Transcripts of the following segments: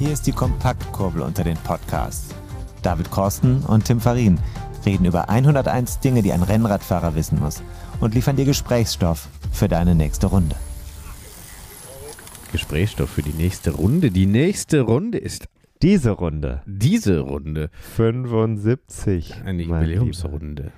Hier ist die Kompaktkurbel unter den Podcasts. David Korsten und Tim Farin reden über 101 Dinge, die ein Rennradfahrer wissen muss und liefern dir Gesprächsstoff für deine nächste Runde. Gesprächsstoff für die nächste Runde. Die nächste Runde ist Diese Runde. diese Runde. 75. Eine Jubiläumsrunde.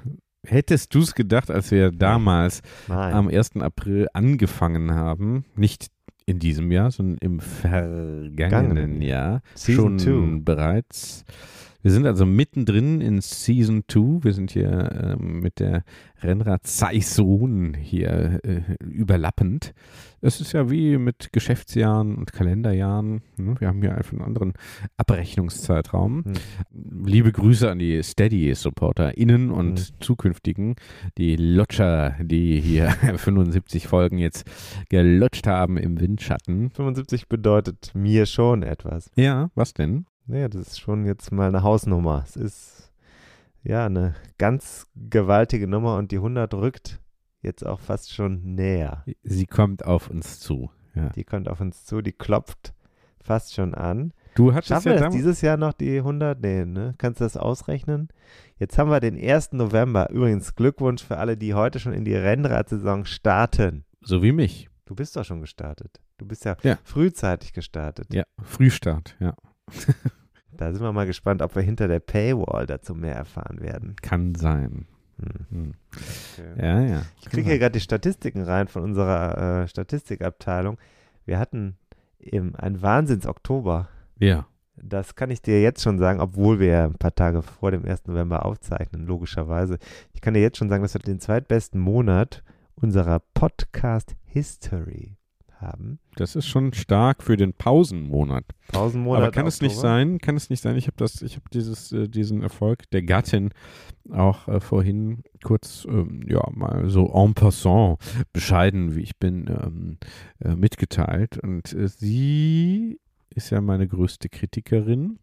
Hättest du es gedacht, als wir damals. Nein. am 1. April angefangen haben, nicht in diesem Jahr, sondern im vergangenen Jahr, Season schon two. bereits. Wir sind also mittendrin in Season 2. Wir sind hier ähm, mit der Rennrad-Saison hier äh, überlappend. Es ist ja wie mit Geschäftsjahren und Kalenderjahren. ne? Wir haben hier einfach einen anderen Abrechnungszeitraum. Hm. Liebe Grüße an die Steady-SupporterInnen und Mhm. zukünftigen, die Lodger, die hier 75 Folgen jetzt gelutscht haben im Windschatten. 75 bedeutet mir schon etwas. Ja, was denn? Naja, das ist schon jetzt mal eine Hausnummer. Es ist ja eine ganz gewaltige Nummer und die 100 rückt jetzt auch fast schon näher. Sie kommt auf uns zu. Ja. Die kommt auf uns zu, die klopft fast schon an. Du hattest Schaffen ja wir das dieses Jahr noch die 100? Nee, ne? Kannst du das ausrechnen? Jetzt haben wir den 1. November. Übrigens Glückwunsch für alle, die heute schon in die Rennradsaison starten. So wie mich. Du bist doch schon gestartet. Du bist ja, Ja. frühzeitig gestartet. Ja, Frühstart, ja. Da sind wir mal gespannt, ob wir hinter der Paywall dazu mehr erfahren werden. Kann sein. Hm. Hm. Okay. Ja, ja. Ich kriege hier gerade die Statistiken rein von unserer äh, Statistikabteilung. Wir hatten im, einen Wahnsinns-Oktober. Ja. Das kann ich dir jetzt schon sagen, obwohl wir ja ein paar Tage vor dem 1. November aufzeichnen, logischerweise. Ich kann dir jetzt schon sagen, dass wir den zweitbesten Monat unserer Podcast-History haben. Das ist schon stark für den Pausenmonat. Pausenmonat. Aber kann es nicht sein, kann es nicht sein, ich habe das, ich habe dieses, äh, diesen Erfolg der Gattin auch äh, vorhin kurz, ähm, ja, mal so en passant, bescheiden wie ich bin, ähm, äh, mitgeteilt. Und äh, sie ist ja meine größte Kritikerin.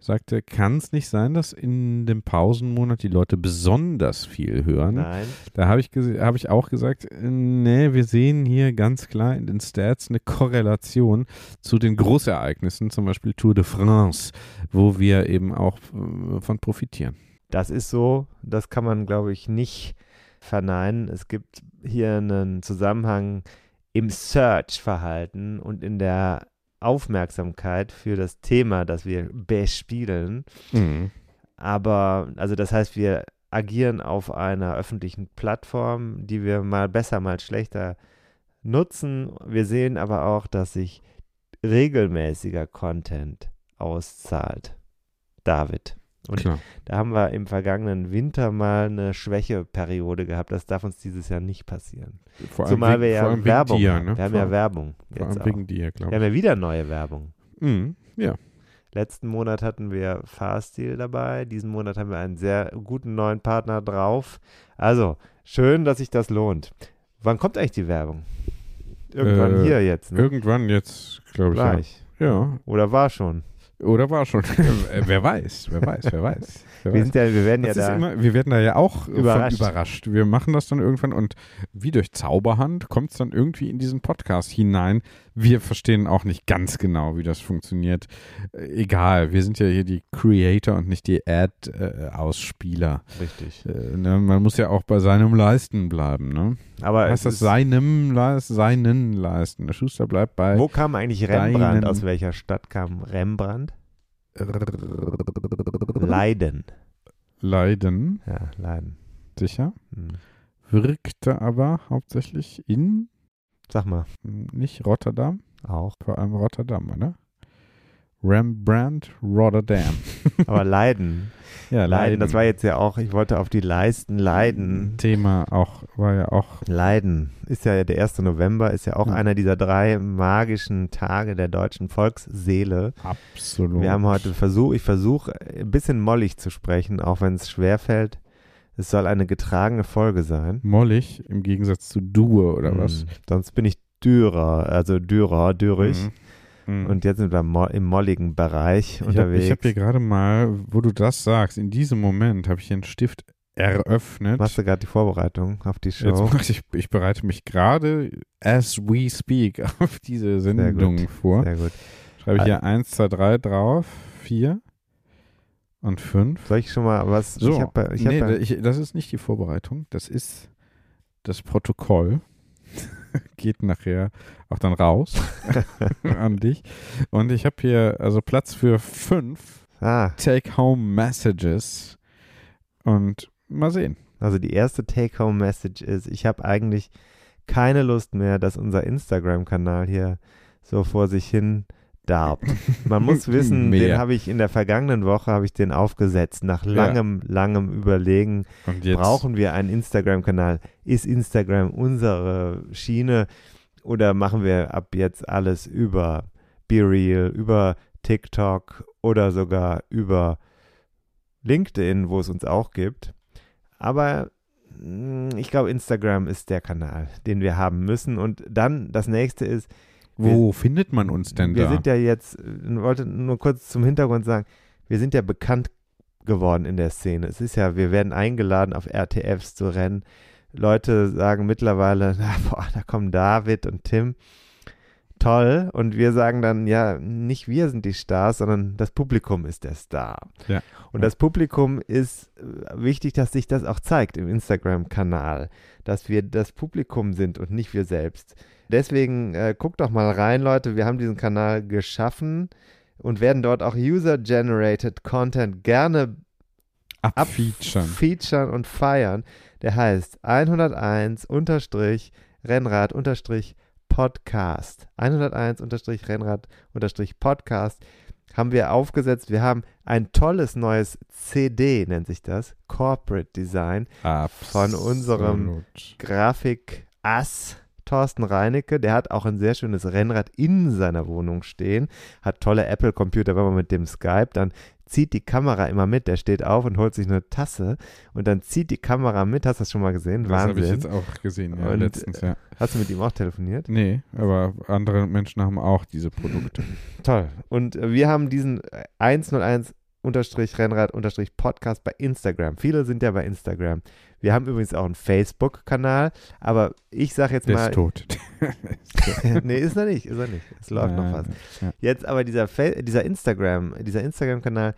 Sagte, kann es nicht sein, dass in dem Pausenmonat die Leute besonders viel hören? Nein. Da habe ich, habe ich auch gesagt, nee, wir sehen hier ganz klar in den Stats eine Korrelation zu den Großereignissen, zum Beispiel Tour de France, wo wir eben auch äh, von profitieren. Das ist so, das kann man, glaube ich, nicht verneinen. Es gibt hier einen Zusammenhang im Search-Verhalten und in der Aufmerksamkeit für das Thema, das wir bespielen. Aber, also das heißt, wir agieren auf einer öffentlichen Plattform, die wir mal besser, mal schlechter nutzen. Wir sehen aber auch, dass sich regelmäßiger Content auszahlt. David. Und Klar. da haben wir im vergangenen Winter mal eine Schwächeperiode gehabt. Das darf uns dieses Jahr nicht passieren. Vor allem Zumal wegen- wir vor ja wegen Werbung dir, haben. ne? Wir haben vor, ja Werbung. Vor Jetzt allem auch. wegen dir, Wir glaube haben ich. ja wieder neue Werbung. Mhm, ja. Letzten Monat hatten wir Fahrstil dabei. Diesen Monat haben wir einen sehr guten neuen Partner drauf. Also, schön, dass sich das lohnt. Wann kommt eigentlich die Werbung? Irgendwann Äh, hier jetzt, ne? Irgendwann jetzt, glaube ich. Ja. Gleich. ja. Oder war schon? Oder war schon. Äh, wer weiß, wer weiß, wer weiß. Wer Wir, weiß. sind ja, wir werden Das ja da. immer, wir werden da ja auch überrascht. Überrascht. Wir machen das dann irgendwann und wie durch Zauberhand kommt es dann irgendwie in diesen Podcast hinein. Wir verstehen auch nicht ganz genau, wie das funktioniert. Äh, egal, wir sind ja hier die Creator und nicht die Ad-Ausspieler. Richtig. Äh, ne? Man muss ja auch bei seinem Leisten bleiben. Ne? Aber heißt das seinem Leisten, seinen Leisten. Der Schuster bleibt bei wo kam eigentlich Rembrandt? Aus welcher Stadt kam Rembrandt? Leiden. Leiden, Ja, Leiden. sicher. Hm. Wirkte aber hauptsächlich in Sag mal, hm, nicht Rotterdam, auch. vor allem Rotterdam, oder? Rembrandt Rotterdam. Aber Leiden. ja, Leiden, das war jetzt ja auch, ich wollte auf die Leisten leiden. Thema auch, war ja auch. Leiden ist ja der 1. November, ist ja auch Ja. einer dieser drei magischen Tage der deutschen Volksseele. Absolut. Wir haben heute versucht, ich versuche ein bisschen mollig zu sprechen, auch wenn es schwerfällt. Es soll eine getragene Folge sein. Mollig im Gegensatz zu Due oder was? Mm, Sonst bin ich Dürer, also Dürer, Dürrig. Mhm. Mhm. Und jetzt sind wir mo im molligen Bereich ich habe unterwegs. hab hier gerade mal, wo du das sagst, in diesem Moment habe ich hier einen Stift eröffnet. Machst du gerade die Vorbereitung auf die Jetzt Show? mach ich, ich bereite mich gerade, as we speak, auf diese Sendung gut. vor. Sehr gut. Schreibe ich hier 1, 2, 3 drauf, 4 und 5. Soll ich schon mal was? So, ich hab, ich hab nee, ja- ich, das ist nicht die Vorbereitung, das ist das Protokoll. Geht nachher auch dann raus an dich. Und ich habe hier also Platz für fünf ah, Take-Home-Messages. Und mal sehen. also die erste Take-Home-Message ist, ich habe eigentlich keine Lust mehr, dass unser Instagram-Kanal hier so vor sich hin darbt. Man muss wissen, Mehr. den habe ich in der vergangenen Woche, habe ich den aufgesetzt. Nach Ja. langem, langem Überlegen brauchen wir einen Instagram-Kanal. Ist Instagram unsere Schiene oder machen wir ab jetzt alles über BeReal, über TikTok oder sogar über LinkedIn, wo es uns auch gibt. Aber mh, ich glaube, Instagram ist der Kanal, den wir haben müssen. Und dann das nächste ist, Wo findet man uns denn wir da? sind ja jetzt, ich wollte nur kurz zum Hintergrund sagen, wir sind ja bekannt geworden in der Szene. Es ist ja, wir werden eingeladen, auf RTFs zu rennen. Leute sagen mittlerweile, na, boah, da kommen David und Tim. Toll. Und wir sagen dann, ja, nicht wir sind die Stars, sondern das Publikum ist der Star. Ja. Und das Publikum ist äh, wichtig, dass sich das auch zeigt im Instagram-Kanal, dass wir das Publikum sind und nicht wir selbst. Deswegen äh, guckt doch mal rein, Leute. Wir haben diesen Kanal geschaffen und werden dort auch User-Generated Content gerne Abfeaturen. featuren und feiern. Der heißt 101 unterstrich Rennrad unterstrich Podcast. 101 unterstrich Rennrad unterstrich Podcast haben wir aufgesetzt. Wir haben ein tolles neues CD, nennt sich das, Corporate Design, von unserem Absolut. Grafik-Ass Thorsten Reinecke. Der hat auch ein sehr schönes Rennrad in seiner Wohnung stehen, hat tolle Apple-Computer, wenn man mit dem Skype, dann zieht die Kamera immer mit. Der steht auf und holt sich eine Tasse und dann zieht die Kamera mit. Hast du das schon mal gesehen? Das habe ich Wahnsinn. jetzt auch gesehen, ja, Und, letztens, ja. Hast du mit ihm auch telefoniert? Nee, aber andere Menschen haben auch diese Produkte. Toll. Und äh, wir haben diesen äh, 101 unterstrich Rennrad unterstrich Podcast bei Instagram. Viele sind ja bei Instagram. Wir haben übrigens auch einen Facebook-Kanal, aber ich sage jetzt Der mal. ist tot. nee, ist er nicht, ist er nicht. Es läuft noch was. Ja. Jetzt aber dieser, Fa- dieser Instagram, dieser Instagram-Kanal,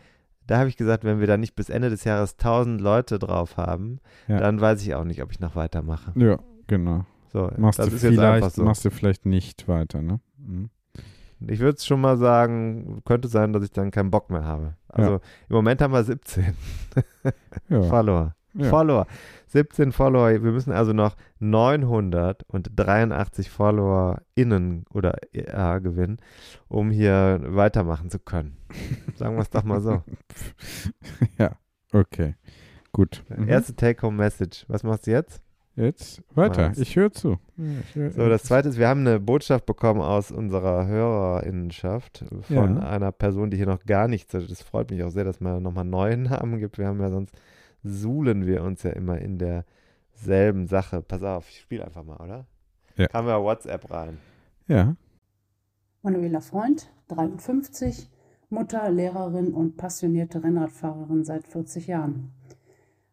da habe ich gesagt, wenn wir da nicht bis Ende des Jahres 1000 Leute drauf haben, Ja. dann weiß ich auch nicht, ob ich noch weitermache. ja, genau. So, Machst das du vielleicht, so. machst du vielleicht nicht weiter, ne? Mhm. Ich würde es schon mal sagen, könnte sein, dass ich dann keinen Bock mehr habe. Also Ja. im Moment haben wir 17 Ja. Follower. Ja. Follower. 17 Follower. Wir müssen also noch 983 Follower innen oder ja, gewinnen, um hier weitermachen zu können. Sagen wir es doch mal so. ja, okay. Gut. Mhm. Erste Take-Home-Message. Was machst du jetzt? Jetzt weiter. Mach's. Ich höre zu. Ja, ich hör- So, das zweite ist, wir haben eine Botschaft bekommen aus unserer Hörerinnenschaft von Ja. einer Person, die hier noch gar nichts, das freut mich auch sehr, dass man nochmal neue Namen gibt. Wir haben ja sonst, suhlen wir uns ja immer in derselben Sache. Pass auf, ich spiele einfach mal, oder? Ja. Kam ja WhatsApp rein. ja. Manuela Freund, 53, Mutter, Lehrerin und passionierte Rennradfahrerin seit 40 Jahren.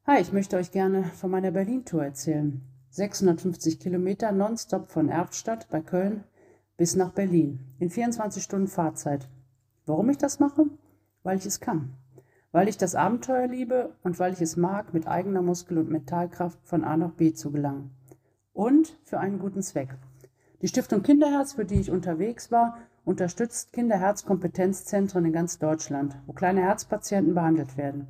Hi, ich möchte euch gerne von meiner Berlin-Tour erzählen. 650 Kilometer nonstop von Erftstadt bei Köln bis nach Berlin in 24 Stunden Fahrzeit. Warum ich das mache? Weil ich es kann. Weil ich das Abenteuer liebe und weil ich es mag, mit eigener Muskel- und Metallkraft von A nach B zu gelangen. Und für einen guten Zweck. Die Stiftung Kinderherz, für die ich unterwegs war, unterstützt Kinderherzkompetenzzentren in ganz Deutschland, wo kleine Herzpatienten behandelt werden.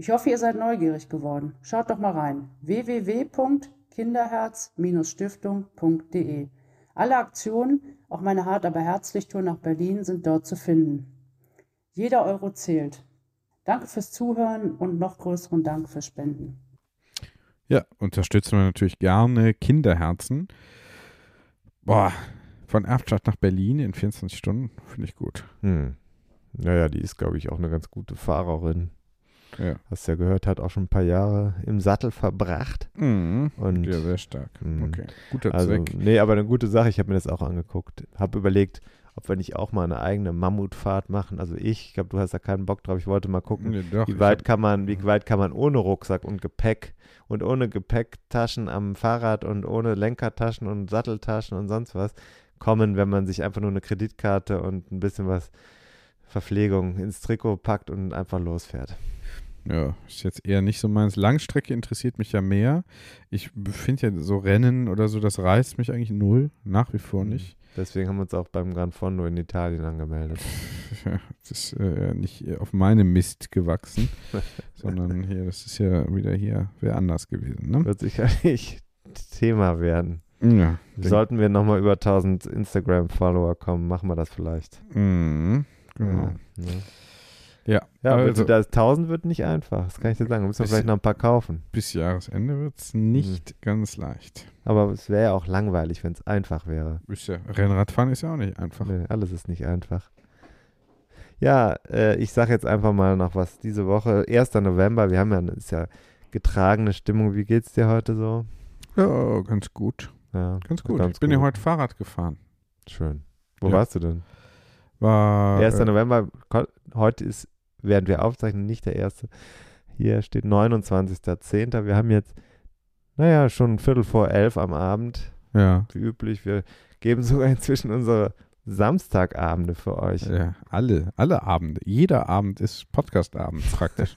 Ich hoffe, ihr seid neugierig geworden. Schaut doch mal rein. www.kinderherz-stiftung.de Alle Aktionen, auch meine Hart aber herzlich Tour nach Berlin, sind dort zu finden. Jeder Euro zählt. Danke fürs Zuhören und noch größeren Dank fürs Spenden. Ja, unterstützen wir natürlich gerne Kinderherzen. Boah, von Erftstadt nach Berlin in 24 Stunden finde ich gut. Hm. Naja, die ist, glaube ich, auch eine ganz gute Fahrerin. Ja. Hast ja gehört, hat auch schon ein paar Jahre im Sattel verbracht. Mhm. Und Ja, sehr stark. Mhm. Okay, guter also, Zweck. nee, aber eine gute Sache. Ich habe mir das auch angeguckt. Habe überlegt, ob wir nicht auch mal eine eigene Mammutfahrt machen. Also ich, ich glaube, du hast da keinen Bock drauf. Ich wollte mal gucken, Nee, doch, wie weit hab- kann man, wie weit kann man ohne Rucksack und Gepäck und ohne Gepäcktaschen am Fahrrad und ohne Lenkertaschen und Satteltaschen und sonst was kommen, wenn man sich einfach nur eine Kreditkarte und ein bisschen was Verpflegung ins Trikot packt und einfach losfährt. Ja, ist jetzt eher nicht so meins. Langstrecke interessiert mich ja mehr. Ich finde ja so Rennen oder so, das reißt mich eigentlich null. Nach wie vor nicht. Deswegen haben wir uns auch beim Gran Fondo in Italien angemeldet. Ja, das ist äh, nicht auf meinem Mist gewachsen, sondern hier, das ist ja wieder hier wer anders gewesen. Ne? Wird sicherlich Thema werden. Ja, Sollten wir nochmal über 1000 Instagram-Follower kommen, machen wir das vielleicht. Mhm, genau. Ja, ne? Ja, ja also das 1000 wird nicht einfach, das kann ich dir sagen. Da müssen wir vielleicht noch ein paar kaufen. bis Jahresende wird es nicht ganz leicht. Aber es wäre ja auch langweilig, wenn es einfach wäre. Ist ja, Rennradfahren ist ja auch nicht einfach. Nee, alles ist nicht einfach. Ja, äh, ich sage jetzt einfach mal noch was diese Woche. 1. November, wir haben ja, ist ja getragene Stimmung. Wie geht's dir heute so? Ja, ganz gut. Ja, Ganz gut. Ganz ich bin ja heute Fahrrad gefahren. Schön. Wo Ja. warst du denn? War 1. äh, November, heute ist, während wir aufzeichnen, nicht der erste. Hier steht 29.10. Wir haben jetzt, naja, schon ein Viertel vor elf am Abend, ja, wie üblich. Wir geben sogar inzwischen unsere Samstagabende für euch. ja, alle, alle Abende. Jeder Abend ist Podcast-Abend praktisch.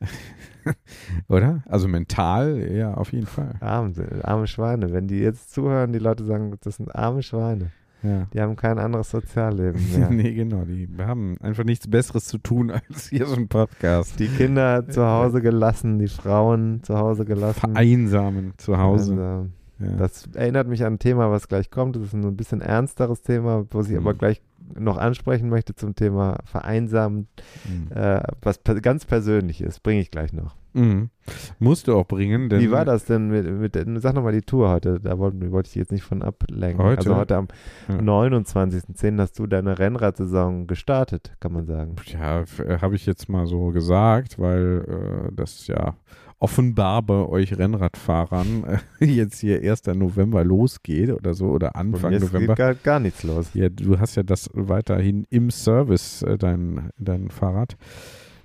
Oder? Also mental, ja, auf jeden Fall. Arm, arme Schweine. Wenn die jetzt zuhören, die Leute sagen, das sind arme Schweine. Ja. Die haben kein anderes Sozialleben mehr. nee, genau. Die haben einfach nichts Besseres zu tun als hier so ein Podcast. Die Kinder zu Hause gelassen, die Frauen zu Hause gelassen. Vereinsamen zu Hause. Also, Ja. Das erinnert mich an ein Thema, was gleich kommt. Das ist ein bisschen ernsteres Thema, was ich Mhm. aber gleich noch ansprechen möchte zum Thema Vereinsamen, Mhm. äh, was per ganz persönlich ist. Bringe ich gleich noch. Mhm. Musst du auch bringen, denn Wie war das denn mit, mit der- sag nochmal die Tour heute? Da wollte, wollte ich jetzt nicht von ablenken. Heute? Also heute am Ja. 29.10. hast du deine Rennradsaison gestartet, kann man sagen. Ja, habe ich jetzt mal so gesagt, weil äh, das ja offenbar bei euch Rennradfahrern äh, jetzt hier 1. November losgeht oder so oder Anfang mir November. geht gar, gar nichts los. Ja, du hast ja das weiterhin im Service, äh, dein, dein Fahrrad.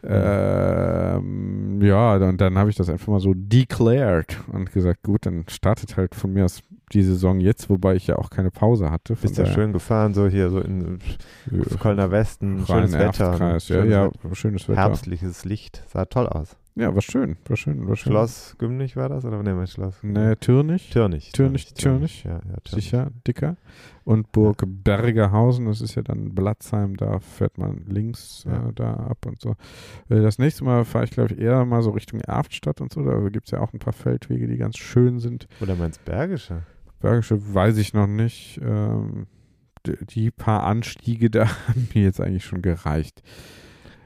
Ähm, ja, und dann habe ich das einfach mal so declared und gesagt, gut, dann startet halt von mir aus die Saison jetzt, wobei ich ja auch keine Pause hatte. Bist ja schön gefahren, so hier so in Ja, Kölner Westen, schönes Wetter. Ja, Schönes ja, Wetter. schönes Wetter. Herbstliches Licht, sah toll aus. Ja, war schön, war schön, war schön. Schloss Gümnich war das oder ne, Schloss? Ne, Türnich, Türnich. Türnich, Türnich. Ja, ja, Türnich. sicher, dicker. Und Burg Bergerhausen, das ist ja dann Blatzheim, da fährt man links Ja. äh, da ab und so. Äh, das nächste Mal fahre ich, glaube ich, eher mal so Richtung Erftstadt und so. Da gibt es ja auch ein paar Feldwege, die ganz schön sind. Oder meinst Bergische? Bergische weiß ich noch nicht. Ähm, die, die paar Anstiege da haben mir jetzt eigentlich schon gereicht.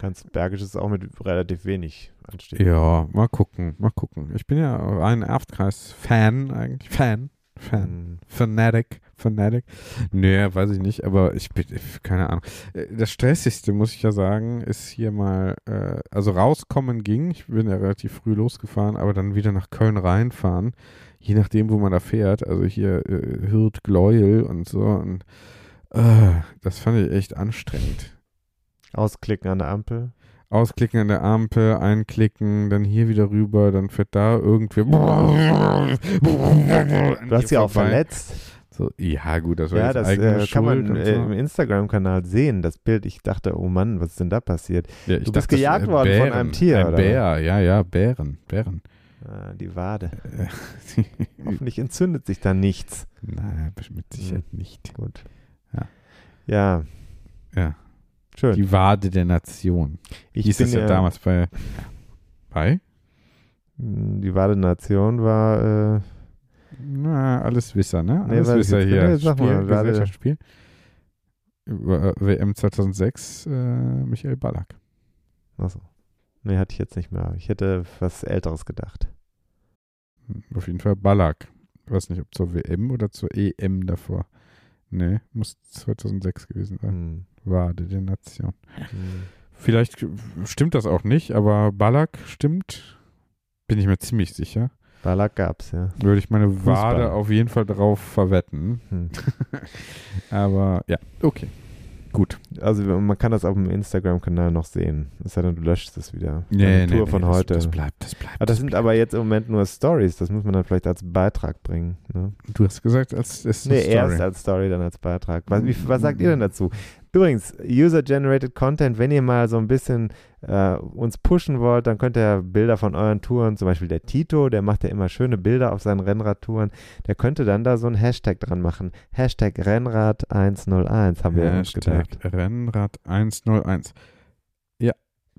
Ganz Bergisch ist auch mit relativ wenig Anstieg. Ja, mal gucken, mal gucken. Ich bin ja ein Erftkreis-Fan eigentlich. Fan, Fan. Hm. Fanatic, Fanatic. Nee, weiß ich nicht, aber ich bin, keine Ahnung. Äh, Das Stressigste, muss ich ja sagen, ist hier mal, äh, also rauskommen ging, ich bin ja relativ früh losgefahren, aber dann wieder nach Köln reinfahren, je nachdem, wo man da fährt, also hier äh, Hürth, Gleuel und so und äh, das fand ich echt anstrengend. Ausklicken an der Ampel. Ausklicken an der Ampel, einklicken, dann hier wieder rüber, dann fährt da irgendwer. Du hast sie auch verletzt. So, ja, gut, das war Ja, jetzt das eigene äh, kann Schuld man äh, so. im Instagram-Kanal sehen, das Bild. Ich dachte, oh Mann, was ist denn da passiert? Ja, Du bist dachte, gejagt worden von einem Tier, Ein oder Bär, ja, ja, Bären, Bären. Ah, die Wade. Hoffentlich entzündet sich da nichts. Nein, mit Sicherheit nicht. Gut. Ja. Ja. Ja. Schön. Die Wade der Nation. ich Hieß es ja damals bei. Bei? Die Wade Nation war, äh, Na, alles Wisser, ne? Nee, Alles ich Wisser hier. Nee, sag Spiel, mal, Gesellschaftsspiel. WM 2006 äh, Michael Ballack. Achso. Nee, hatte ich jetzt nicht mehr. Ich hätte was Älteres gedacht. Hm, Auf jeden Fall Ballack. Ich weiß nicht, ob zur WM oder zur EM davor. Nee, muss 2006 gewesen sein. Hm. Wade der Nation. Vielleicht stimmt das auch nicht, aber Ballack stimmt. Bin ich mir ziemlich sicher. Ballack gab's, ja. Würde ich meine Fußball. Wade auf jeden Fall drauf verwetten. Hm. Aber ja, okay. Gut. Also man kann das auf dem Instagram-Kanal noch sehen. Es sei denn, du löscht es wieder. Nee, nee, Tour nee, von das, heute. Das bleibt, das bleibt. aber das sind bleibt. aber jetzt im Moment nur Stories. Das muss man dann vielleicht als Beitrag bringen. Ne? Du hast gesagt, als ist Nee, Story. erst als Story, dann als Beitrag. Was, wie, was sagt ihr denn dazu? Übrigens, User-Generated Content, wenn ihr mal so ein bisschen äh, uns pushen wollt, dann könnt ihr Bilder von euren Touren, zum Beispiel der Tito, der macht ja immer schöne Bilder auf seinen Rennradtouren, der könnte dann da so ein Hashtag dran machen. Hashtag Rennrad101, haben wir uns Hashtag gedacht. Rennrad 101. Ja,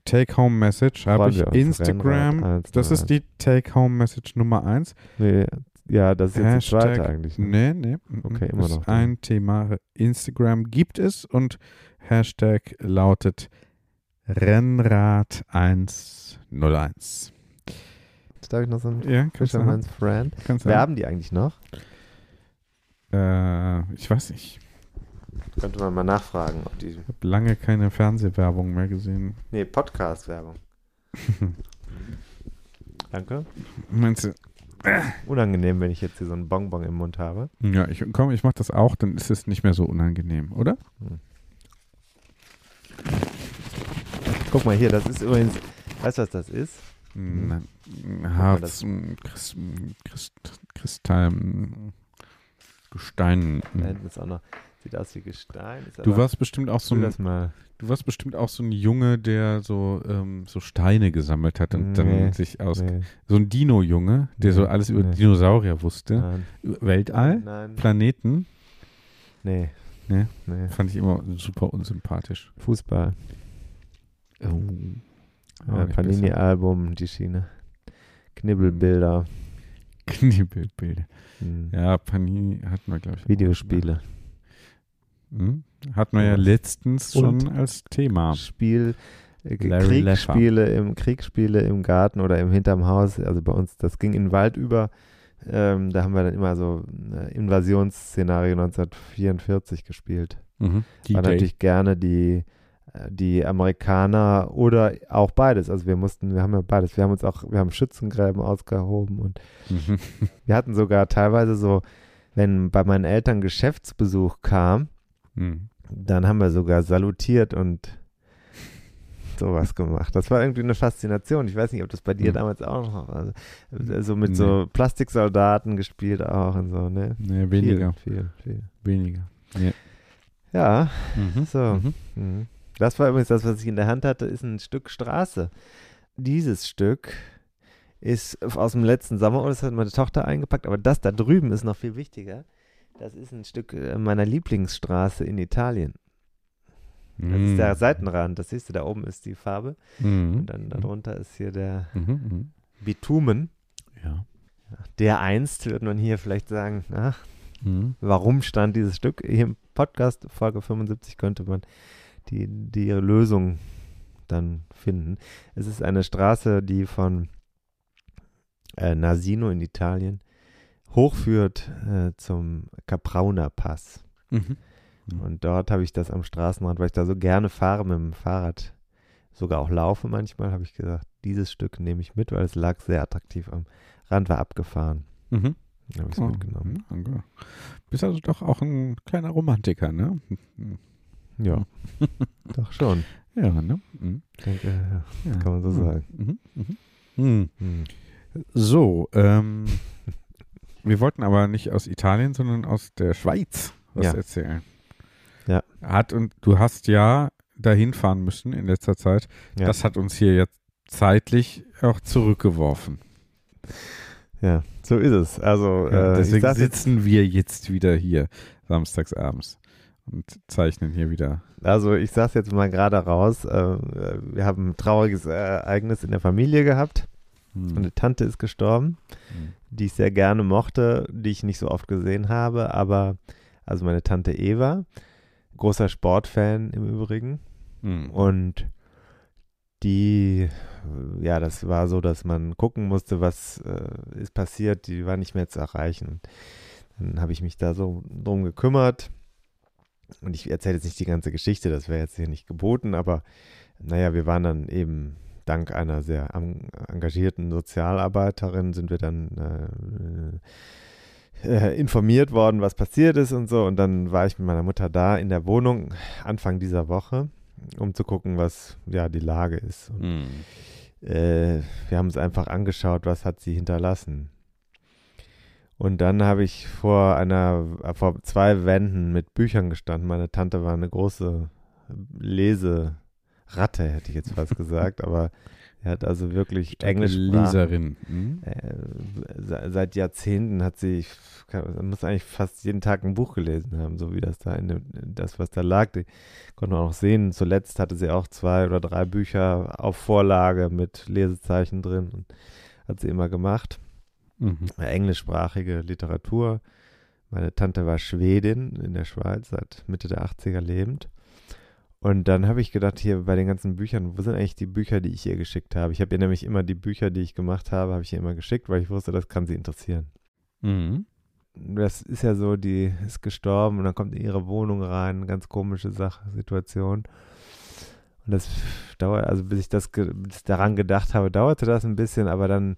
Take-Home-Message habe ich uns, Instagram. Das ist die Take-Home-Message Nummer 1. Nee, ja, das ist jetzt die Hashtag- zweite eigentlich. Ne? Nee, nee. mm, Okay, mm, immer ist noch. ein Thema. Instagram gibt es und Hashtag lautet Rennrad 101. Darf ich noch so ein Ja, kannst du Fisherman's Friend? Kannst Werben die eigentlich noch? Äh, ich weiß nicht. Könnte man mal nachfragen, ob die. Ich habe lange keine Fernsehwerbung mehr gesehen. Nee, Podcast-Werbung. Danke. Meinst du? Unangenehm, wenn ich jetzt hier so einen Bonbon im Mund habe. Ja, ich komm, ich mach das auch, dann ist es nicht mehr so unangenehm, oder? Guck mal hier, das ist übrigens. Weißt du, was das ist? Mal, Harz, das- m, Christ, Christ, Kristall, m, Gestein. Da m. hinten ist auch noch. Sieht aus wie Gestein. Du warst bestimmt auch so ein. Du warst bestimmt auch so ein Junge, der so, ähm, so Steine gesammelt hat und Nee, dann sich aus. Nee, So ein Dino-Junge, der so Nee, alles über. Dinosaurier wusste. nein, Weltall, nein. Planeten, Nee. Nee? Nee. fand ich immer super unsympathisch. Fußball. Oh. Ja. Panini-Album, die Schiene. Knibbelbilder. Kniebildbilder. Hm. Ja, Panini hatten wir, glaube ich. Videospiele. Hm? Hatten wir ja letztens schon als Thema. Spiel, äh, Kriegsspiele im, Kriegsspiele im Garten oder im hinterm Haus. Also bei uns, das ging in den Wald über. Ähm, da haben wir dann immer so ein Invasionsszenario 1944 gespielt. Mhm. War natürlich gerne die, äh, die Amerikaner oder auch beides. Also wir mussten, wir haben ja beides. Wir haben uns auch, wir haben Schützengräben ausgehoben und Mhm. wir hatten sogar teilweise so, wenn bei meinen Eltern Geschäftsbesuch kam, Mhm. Dann haben wir sogar salutiert und sowas gemacht. Das war irgendwie eine Faszination. Ich weiß nicht, ob das bei dir Hm. damals auch noch war. Also, so mit Nee. so Plastiksoldaten gespielt auch und so, ne? Nee, weniger. Viel, viel, viel. Weniger. Ja, Mhm. so. Mhm. Mhm. Das war übrigens das, was ich in der Hand hatte, ist ein Stück Straße. Dieses Stück ist aus dem letzten Sommer und das hat meine Tochter eingepackt, aber das da drüben ist noch viel wichtiger. Das ist ein Stück äh, meiner Lieblingsstraße in Italien. Das ist der Seitenrand, das siehst du, da oben ist die Farbe Mhm. und dann darunter ist hier der. Mhm. Bitumen. Ja. Der einst, würde man hier vielleicht sagen, ach, Mhm. warum stand dieses Stück? Hier im Podcast, Folge 75, könnte man die, die Lösung dann finden. Es ist eine Straße, die von äh, Nasino in Italien hochführt äh, zum Caprauna Pass. Mhm. Und dort habe ich das am Straßenrand, weil ich da so gerne fahre mit dem Fahrrad, sogar auch laufe manchmal, habe ich gesagt, dieses Stück nehme ich mit, weil es lag sehr attraktiv am Rand, war abgefahren. Mhm. Habe ich es Oh, mitgenommen. mhm, okay. Bist also doch auch ein kleiner Romantiker, ne? Ja, doch schon. Ja, ne? Mhm. Denke, ja, Ja. kann man so Mhm. sagen. Mhm. Mhm. Mhm. Hm. So, ähm, wir wollten aber nicht aus Italien, sondern aus der Schweiz was Ja. erzählen. Ja. Hat und du hast ja dahin fahren müssen in letzter Zeit. Ja. Das hat uns hier jetzt zeitlich auch zurückgeworfen. Ja, so ist es. Also, Ja, äh, deswegen sag jetzt, sitzen wir jetzt wieder hier samstags abends und zeichnen hier wieder. also ich sag's jetzt mal gerade raus. Äh, wir haben ein trauriges Ereignis in der Familie gehabt. Hm. Meine Tante ist gestorben, Hm. die ich sehr gerne mochte, die ich nicht so oft gesehen habe, aber also meine Tante Eva. großer Sportfan im Übrigen. Mhm. Und die, ja, das war so, dass man gucken musste, was äh, ist passiert. Die war nicht mehr zu erreichen. Dann habe ich mich da so drum gekümmert. Und ich erzähle jetzt nicht die ganze Geschichte, das wäre jetzt hier nicht geboten, aber naja, wir waren dann eben dank einer sehr engagierten Sozialarbeiterin sind wir dann äh, äh, informiert worden, was passiert ist und so. Und dann war ich mit meiner Mutter da in der Wohnung Anfang dieser Woche, um zu gucken, was ja die Lage ist. Und, Mhm. äh, wir haben uns einfach angeschaut, was hat sie hinterlassen. Und dann habe ich vor einer, äh, vor zwei Wänden mit Büchern gestanden. Meine Tante war eine große Leseratte, hätte ich jetzt fast gesagt, aber er hat also wirklich Englisch Leserin. Mhm. äh, se- seit Jahrzehnten hat sie, ich kann- muss eigentlich fast jeden Tag ein Buch gelesen haben, so wie das da in dem, das, was da lag. Die konnte man auch sehen. Zuletzt hatte sie auch zwei oder drei Bücher auf Vorlage mit Lesezeichen drin und hat sie immer gemacht. Mhm. Englischsprachige Literatur. Meine Tante war Schwedin in der Schweiz, seit Mitte der 80er lebend. Und dann habe ich gedacht, hier bei den ganzen Büchern, wo sind eigentlich die Bücher, die ich ihr geschickt habe? Ich habe ihr nämlich immer die Bücher, die ich gemacht habe, habe ich ihr immer geschickt, weil ich wusste, das kann sie interessieren. Mhm. Das ist ja so, die ist gestorben und dann kommt in ihre Wohnung rein, ganz komische Sache, Situation. Und das dauert, also bis ich das bis daran gedacht habe, dauerte das ein bisschen, aber dann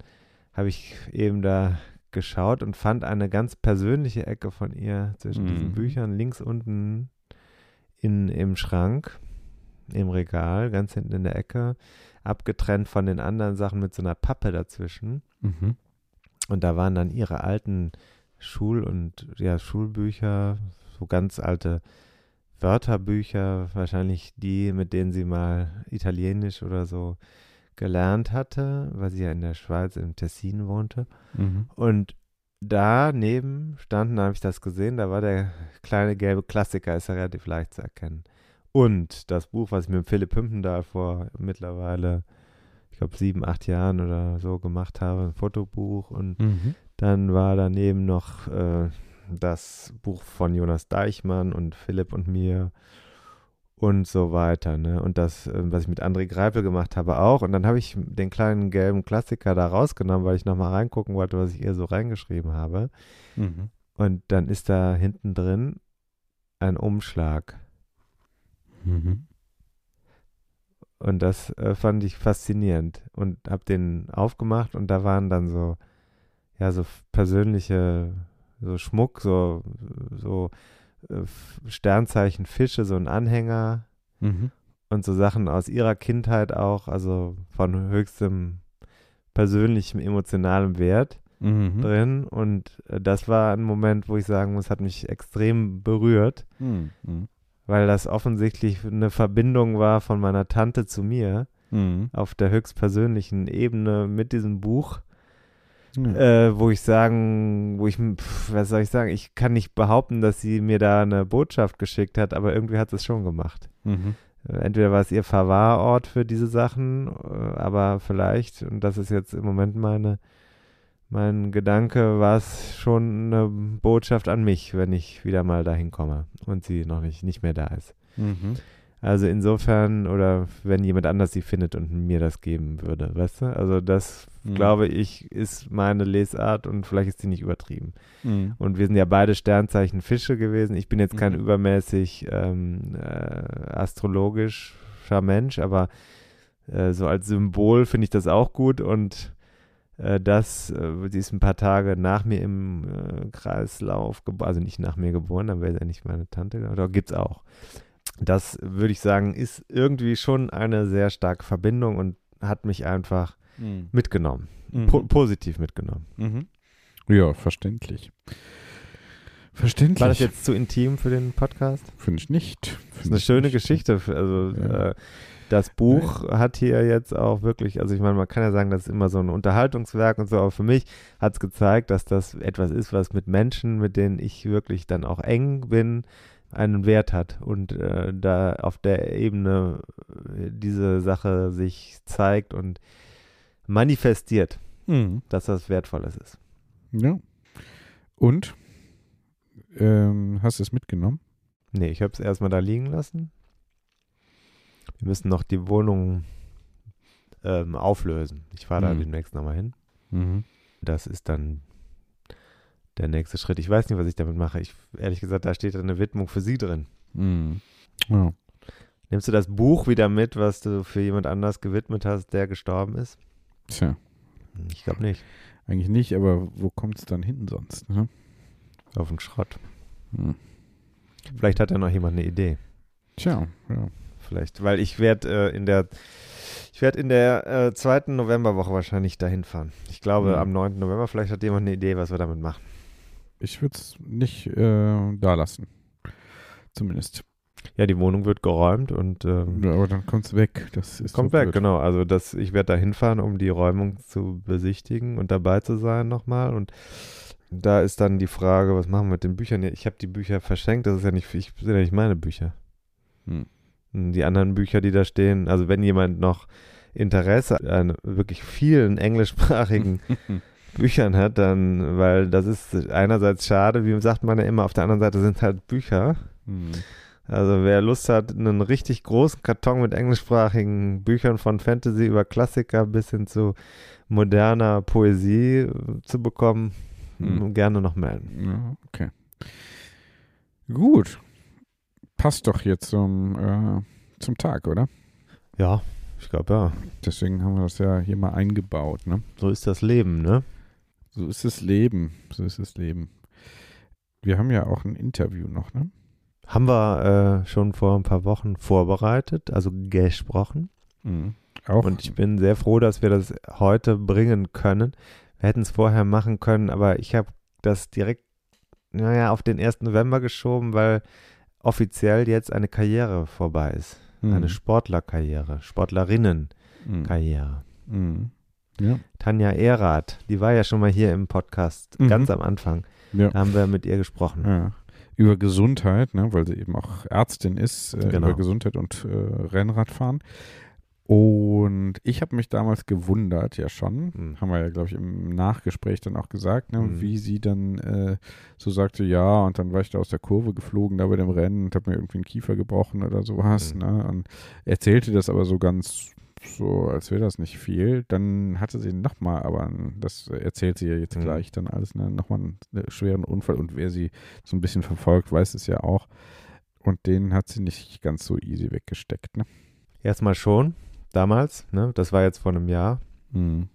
habe ich eben da geschaut und fand eine ganz persönliche Ecke von ihr zwischen diesen Mhm. Büchern, links unten in, im Schrank, im Regal, ganz hinten in der Ecke, abgetrennt von den anderen Sachen mit so einer Pappe dazwischen. Mhm. Und da waren dann ihre alten Schul- und ja, Schulbücher, so ganz alte Wörterbücher, wahrscheinlich die, mit denen sie mal Italienisch oder so gelernt hatte, weil sie ja in der Schweiz im Tessin wohnte. Mhm. Und daneben standen, da habe ich das gesehen, da war der kleine gelbe Klassiker, ist ja relativ leicht zu erkennen. Und das Buch, was ich mit Philipp Hümpendahl vor mittlerweile, ich glaube, sieben, acht Jahren oder so gemacht habe, ein Fotobuch. Und Mhm. dann war daneben noch äh, das Buch von Jonas Deichmann und Philipp und mir und so weiter. Ne? Und das, äh, was ich mit André Greipel gemacht habe, auch. Und dann habe ich den kleinen gelben Klassiker da rausgenommen, weil ich nochmal reingucken wollte, was ich ihr so reingeschrieben habe. Mhm. Und dann ist da hinten drin ein Umschlag. Mhm. Und das äh, fand ich faszinierend und habe den aufgemacht und da waren dann so, ja, so persönliche, so Schmuck, so, so Sternzeichen Fische, so ein Anhänger Mhm. und so Sachen aus ihrer Kindheit auch, also von höchstem persönlichem, emotionalem Wert Mhm. drin. Und äh, das war ein Moment, wo ich sagen muss, hat mich extrem berührt. Mhm. Mhm. weil das offensichtlich eine Verbindung war von meiner Tante zu mir Mhm. auf der höchstpersönlichen Ebene mit diesem Buch, Ja. äh, wo ich sagen, wo ich, pf, was soll ich sagen, ich kann nicht behaupten, dass sie mir da eine Botschaft geschickt hat, aber irgendwie hat sie es schon gemacht. Mhm. Äh, Entweder war es ihr Verwahrort für diese Sachen, äh, aber vielleicht, und das ist jetzt im Moment meine, mein Gedanke, war es schon eine Botschaft an mich, wenn ich wieder mal dahin komme und sie noch nicht, nicht mehr da ist. Mhm. Also insofern, oder wenn jemand anders sie findet und mir das geben würde, weißt du? Also das, Mhm. glaube ich, ist meine Lesart und vielleicht ist die nicht übertrieben. Mhm. Und wir sind ja beide Sternzeichen Fische gewesen. Ich bin jetzt kein Mhm. übermäßig ähm, äh, astrologischer Mensch, aber äh, so als Symbol finde ich das auch gut und äh, das, äh, sie ist ein paar Tage nach mir im äh, Kreislauf geboren, also nicht nach mir geboren, dann wäre sie ja nicht meine Tante, oder gibt es auch. Das würde ich sagen, ist irgendwie schon eine sehr starke Verbindung und hat mich einfach Mhm. mitgenommen, Mhm. po positiv mitgenommen. Mhm. Ja, verständlich. Verständlich. War das jetzt zu intim für den Podcast? Finde ich nicht. Das ist eine schöne nicht. Geschichte. Also Ja. äh, das Buch hat hier jetzt auch wirklich, also ich meine, man kann ja sagen, das ist immer so ein Unterhaltungswerk und so, aber für mich hat es gezeigt, dass das etwas ist, was mit Menschen, mit denen ich wirklich dann auch eng bin, einen Wert hat und äh, da auf der Ebene äh, diese Sache sich zeigt und manifestiert, Mhm. dass das Wertvolles ist. Ja. Und? Ähm, hast du es mitgenommen? Nee, ich habe es erstmal da liegen lassen. Wir müssen noch die Wohnung ähm, auflösen. Ich fahre da Mhm. demnächst nochmal hin. Mhm. Das ist dann der nächste Schritt. Ich weiß nicht, was ich damit mache. Ich, ehrlich gesagt, da steht eine Widmung für Sie drin. Mhm. Ja. Nimmst du das Buch wieder mit, was du für jemand anders gewidmet hast, der gestorben ist? Tja, Ich glaube nicht. eigentlich nicht, aber wo kommt es dann hin sonst? Ne? Auf den Schrott. Hm. Vielleicht hat ja noch jemand eine Idee. Tja, ja. Vielleicht, weil ich werde äh, in der ich werde in der äh, zweiten Novemberwoche wahrscheinlich dahin fahren. Ich glaube Mhm. am 9. November, vielleicht hat jemand eine Idee, was wir damit machen. Ich würde es nicht äh, da lassen. Zumindest. Ja, die Wohnung wird geräumt und ähm, Ja, aber dann kommt es weg. Das ist kommt so weg, blöd. genau. Also das, ich werde da hinfahren, um die Räumung zu besichtigen und dabei zu sein nochmal. Und da ist dann die Frage, was machen wir mit den Büchern? Ich habe die Bücher verschenkt, das ist ja nicht, ich, sind ja nicht meine Bücher. Hm. Die anderen Bücher, die da stehen, also wenn jemand noch Interesse an wirklich vielen englischsprachigen Büchern hat, dann, weil das ist einerseits schade, wie sagt man ja immer, auf der anderen Seite sind halt Bücher. Hm. Also wer Lust hat, einen richtig großen Karton mit englischsprachigen Büchern von Fantasy über Klassiker bis hin zu moderner Poesie äh, zu bekommen, Hm. gerne noch melden. Ja, okay. Gut. Passt doch jetzt zum, äh, zum Tag, oder? Ja, ich glaube ja. Deswegen haben wir das ja hier mal eingebaut, ne? So ist das Leben, ne? So ist das Leben. So ist das Leben. Wir haben ja auch ein Interview noch, ne? Haben wir äh, schon vor ein paar Wochen vorbereitet, also gesprochen. Mhm. Auch. Und ich bin sehr froh, dass wir das heute bringen können. Wir hätten es vorher machen können, aber ich habe das direkt, naja, auf den 1. November geschoben, weil offiziell jetzt eine Karriere vorbei ist. Mhm. Eine Sportlerkarriere, Sportlerinnenkarriere. Mhm. Ja. Tanja Erath, die war ja schon mal hier im Podcast, Mhm. ganz am Anfang. Ja. Da haben wir mit ihr gesprochen. ja. Über Gesundheit, ne? weil sie eben auch Ärztin ist, äh, Genau. über Gesundheit und äh, Rennradfahren. Und ich habe mich damals gewundert, ja schon, Mhm. haben wir ja, glaube ich, im Nachgespräch dann auch gesagt, ne, Mhm. wie sie dann äh, so sagte, ja, und dann war ich da aus der Kurve geflogen, da bei dem Rennen und habe mir irgendwie einen Kiefer gebrochen oder sowas. Mhm. Ne, und erzählte das aber so ganz so, als wäre das nicht viel. Dann hatte sie nochmal, aber das erzählt sie ja jetzt Mhm. gleich dann alles, ne, nochmal einen äh, schweren Unfall und wer sie so ein bisschen verfolgt, weiß es ja auch. Und den hat sie nicht ganz so easy weggesteckt, ne? Erstmal schon, damals, ne? das war jetzt vor einem Jahr. Mhm.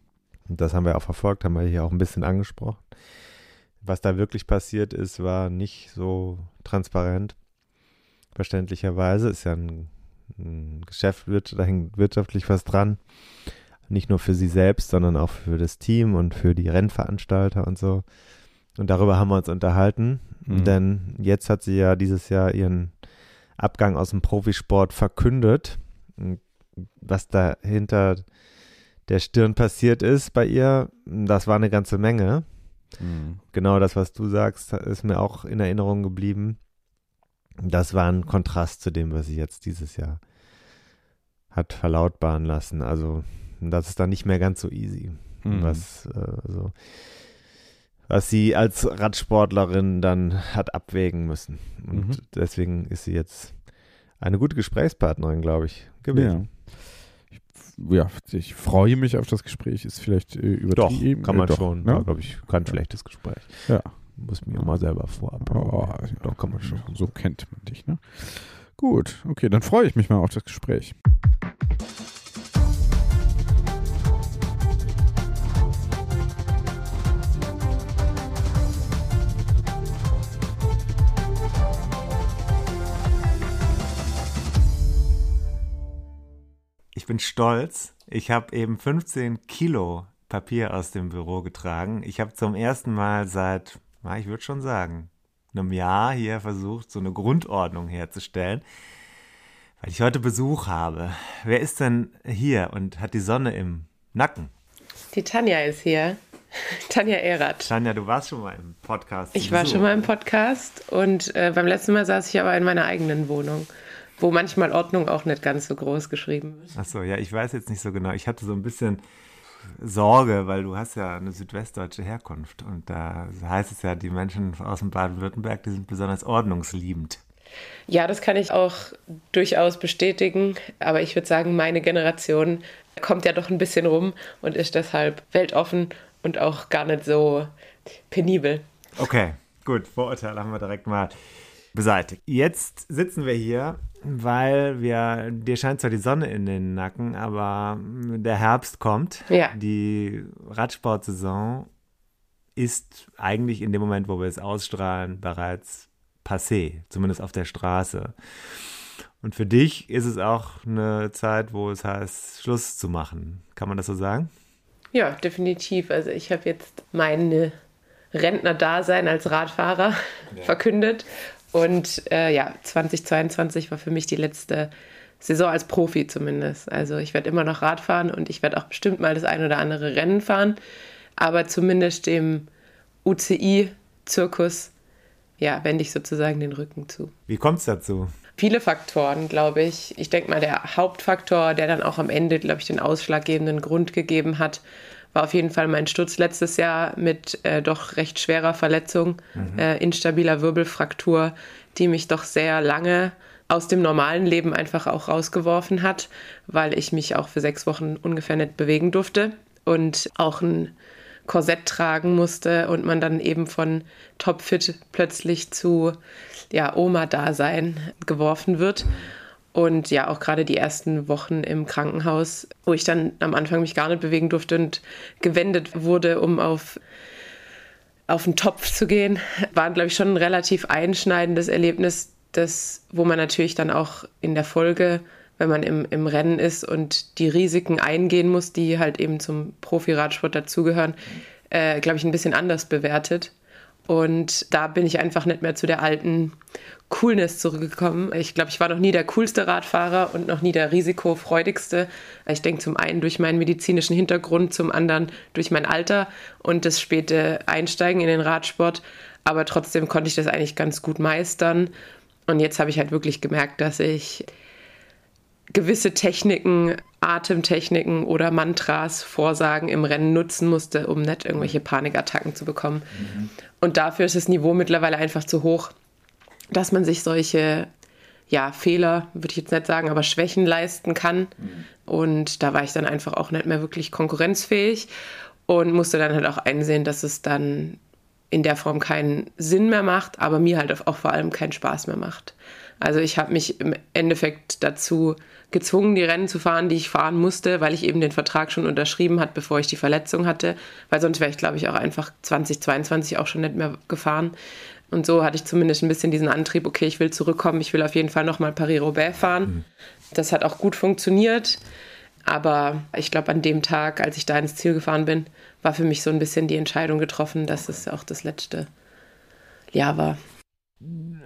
Und das haben wir auch verfolgt, haben wir hier auch ein bisschen angesprochen. Was da wirklich passiert ist, war nicht so transparent. Verständlicherweise ist ja ein, ein Geschäft, wird, da hängt wirtschaftlich was dran. Nicht nur für sie selbst, sondern auch für das Team und für die Rennveranstalter und so. Und darüber haben wir uns unterhalten, Mhm. denn jetzt hat sie ja dieses Jahr ihren Abgang aus dem Profisport verkündet. Was da hinter der Stirn passiert ist bei ihr, das war eine ganze Menge. Mhm. Genau das, was du sagst, ist mir auch in Erinnerung geblieben. Das war ein Kontrast zu dem, was sie jetzt dieses Jahr hat verlautbaren lassen. Also, das ist dann nicht mehr ganz so easy, Mhm. was, äh, so, was sie als Radsportlerin dann hat abwägen müssen. Und Mhm. deswegen ist sie jetzt eine gute Gesprächspartnerin, glaube ich, Ja. gewesen. Ich, ja, ich freue mich auf das Gespräch, ist vielleicht äh, Doch, übertrieben. kann man äh, doch, schon. Ne? Glaube ich, kein schlechtes Gespräch. Ja. Muss mir mal selber vorab. Oh, doch, kann man schon. So kennt man dich, ne? Gut, okay, dann freue ich mich mal auf das Gespräch. Ich bin stolz. Ich habe eben 15 Kilo Papier aus dem Büro getragen. Ich habe zum ersten Mal seit, na, ich würde schon sagen, einem Jahr hier versucht, so eine Grundordnung herzustellen, weil ich heute Besuch habe. Wer ist denn hier und hat die Sonne im Nacken? Die Tanja ist hier. Tanja Erath. Tanja, du warst schon mal im Podcast. Ich war Besuch. schon mal im Podcast und äh, beim letzten Mal saß ich aber in meiner eigenen Wohnung, wo manchmal Ordnung auch nicht ganz so groß geschrieben wird. Achso, ja, ich weiß jetzt nicht so genau. Ich hatte so ein bisschen Sorge, weil du hast ja eine südwestdeutsche Herkunft und da heißt es ja, die Menschen aus dem Baden-Württemberg, die sind besonders ordnungsliebend. Ja, das kann ich auch durchaus bestätigen. Aber ich würde sagen, meine Generation kommt ja doch ein bisschen rum und ist deshalb weltoffen und auch gar nicht so penibel. Okay, gut. Vorurteile haben wir direkt mal beseitigt. Jetzt sitzen wir hier, weil wir, dir scheint zwar die Sonne in den Nacken, aber der Herbst kommt. Ja. Die Radsportsaison ist eigentlich in dem Moment, wo wir es ausstrahlen, bereits passé, zumindest auf der Straße. Und für dich ist es auch eine Zeit, wo es heißt, Schluss zu machen. Kann man das so sagen? Ja, definitiv. Also ich habe jetzt meine Rentner-Dasein als Radfahrer ja. verkündet. Und äh, ja, 2022 war für mich die letzte Saison als Profi zumindest. Also ich werde immer noch Rad fahren und ich werde auch bestimmt mal das ein oder andere Rennen fahren. Aber zumindest dem UCI-Zirkus, ja, wende ich sozusagen den Rücken zu. Wie kommt es dazu? Viele Faktoren, glaube ich. Ich denke mal, der Hauptfaktor, der dann auch am Ende, glaube ich, den ausschlaggebenden Grund gegeben hat, war auf jeden Fall mein Sturz letztes Jahr mit äh, doch recht schwerer Verletzung, mhm. äh, instabiler Wirbelfraktur, die mich doch sehr lange aus dem normalen Leben einfach auch rausgeworfen hat, weil ich mich auch für sechs Wochen ungefähr nicht bewegen durfte und auch ein Korsett tragen musste und man dann eben von topfit plötzlich zu ja, Oma-Dasein geworfen wird. Und ja, auch gerade die ersten Wochen im Krankenhaus, wo ich dann am Anfang mich gar nicht bewegen durfte und gewendet wurde, um auf, auf den Topf zu gehen, war, glaube ich, schon ein relativ einschneidendes Erlebnis, das, wo man natürlich dann auch in der Folge, wenn man im, im Rennen ist und die Risiken eingehen muss, die halt eben zum Profi-Radsport dazugehören, äh, glaube ich, ein bisschen anders bewertet. Und da bin ich einfach nicht mehr zu der alten Coolness zurückgekommen. Ich glaube, ich war noch nie der coolste Radfahrer und noch nie der risikofreudigste. Ich denke zum einen durch meinen medizinischen Hintergrund, zum anderen durch mein Alter und das späte Einsteigen in den Radsport. Aber trotzdem konnte ich das eigentlich ganz gut meistern. Und jetzt habe ich halt wirklich gemerkt, dass ich gewisse Techniken, Atemtechniken oder Mantras, Vorsagen im Rennen nutzen musste, um nicht irgendwelche Panikattacken zu bekommen. Mhm. Und dafür ist das Niveau mittlerweile einfach zu hoch, dass man sich solche ja, Fehler, würde ich jetzt nicht sagen, aber Schwächen leisten kann. Mhm. Und da war ich dann einfach auch nicht mehr wirklich konkurrenzfähig und musste dann halt auch einsehen, dass es dann in der Form keinen Sinn mehr macht, aber mir halt auch vor allem keinen Spaß mehr macht. Also ich habe mich im Endeffekt dazu gezwungen, die Rennen zu fahren, die ich fahren musste, weil ich eben den Vertrag schon unterschrieben hatte, bevor ich die Verletzung hatte. Weil sonst wäre ich, glaube ich, auch einfach 2022 auch schon nicht mehr gefahren. Und so hatte ich zumindest ein bisschen diesen Antrieb, okay, ich will zurückkommen, ich will auf jeden Fall nochmal Paris-Roubaix fahren. Mhm. Das hat auch gut funktioniert. Aber ich glaube, an dem Tag, als ich da ins Ziel gefahren bin, war für mich so ein bisschen die Entscheidung getroffen, dass es auch das letzte Jahr war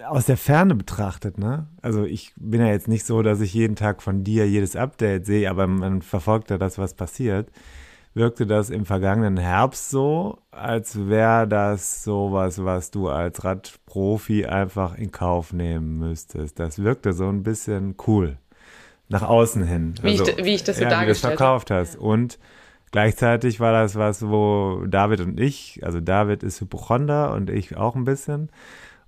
aus der Ferne betrachtet, ne? Also ich bin ja jetzt nicht so, dass ich jeden Tag von dir jedes Update sehe, aber man verfolgt ja das, was passiert. Wirkte das im vergangenen Herbst so, als wäre das sowas, was du als Radprofi einfach in Kauf nehmen müsstest? Das wirkte so ein bisschen cool nach außen hin. Wie, also, ich, wie ich das so ja, dargestellt habe. verkauft hast. Ja. Und gleichzeitig war das was, wo David und ich, also David ist Hypochonder und ich auch ein bisschen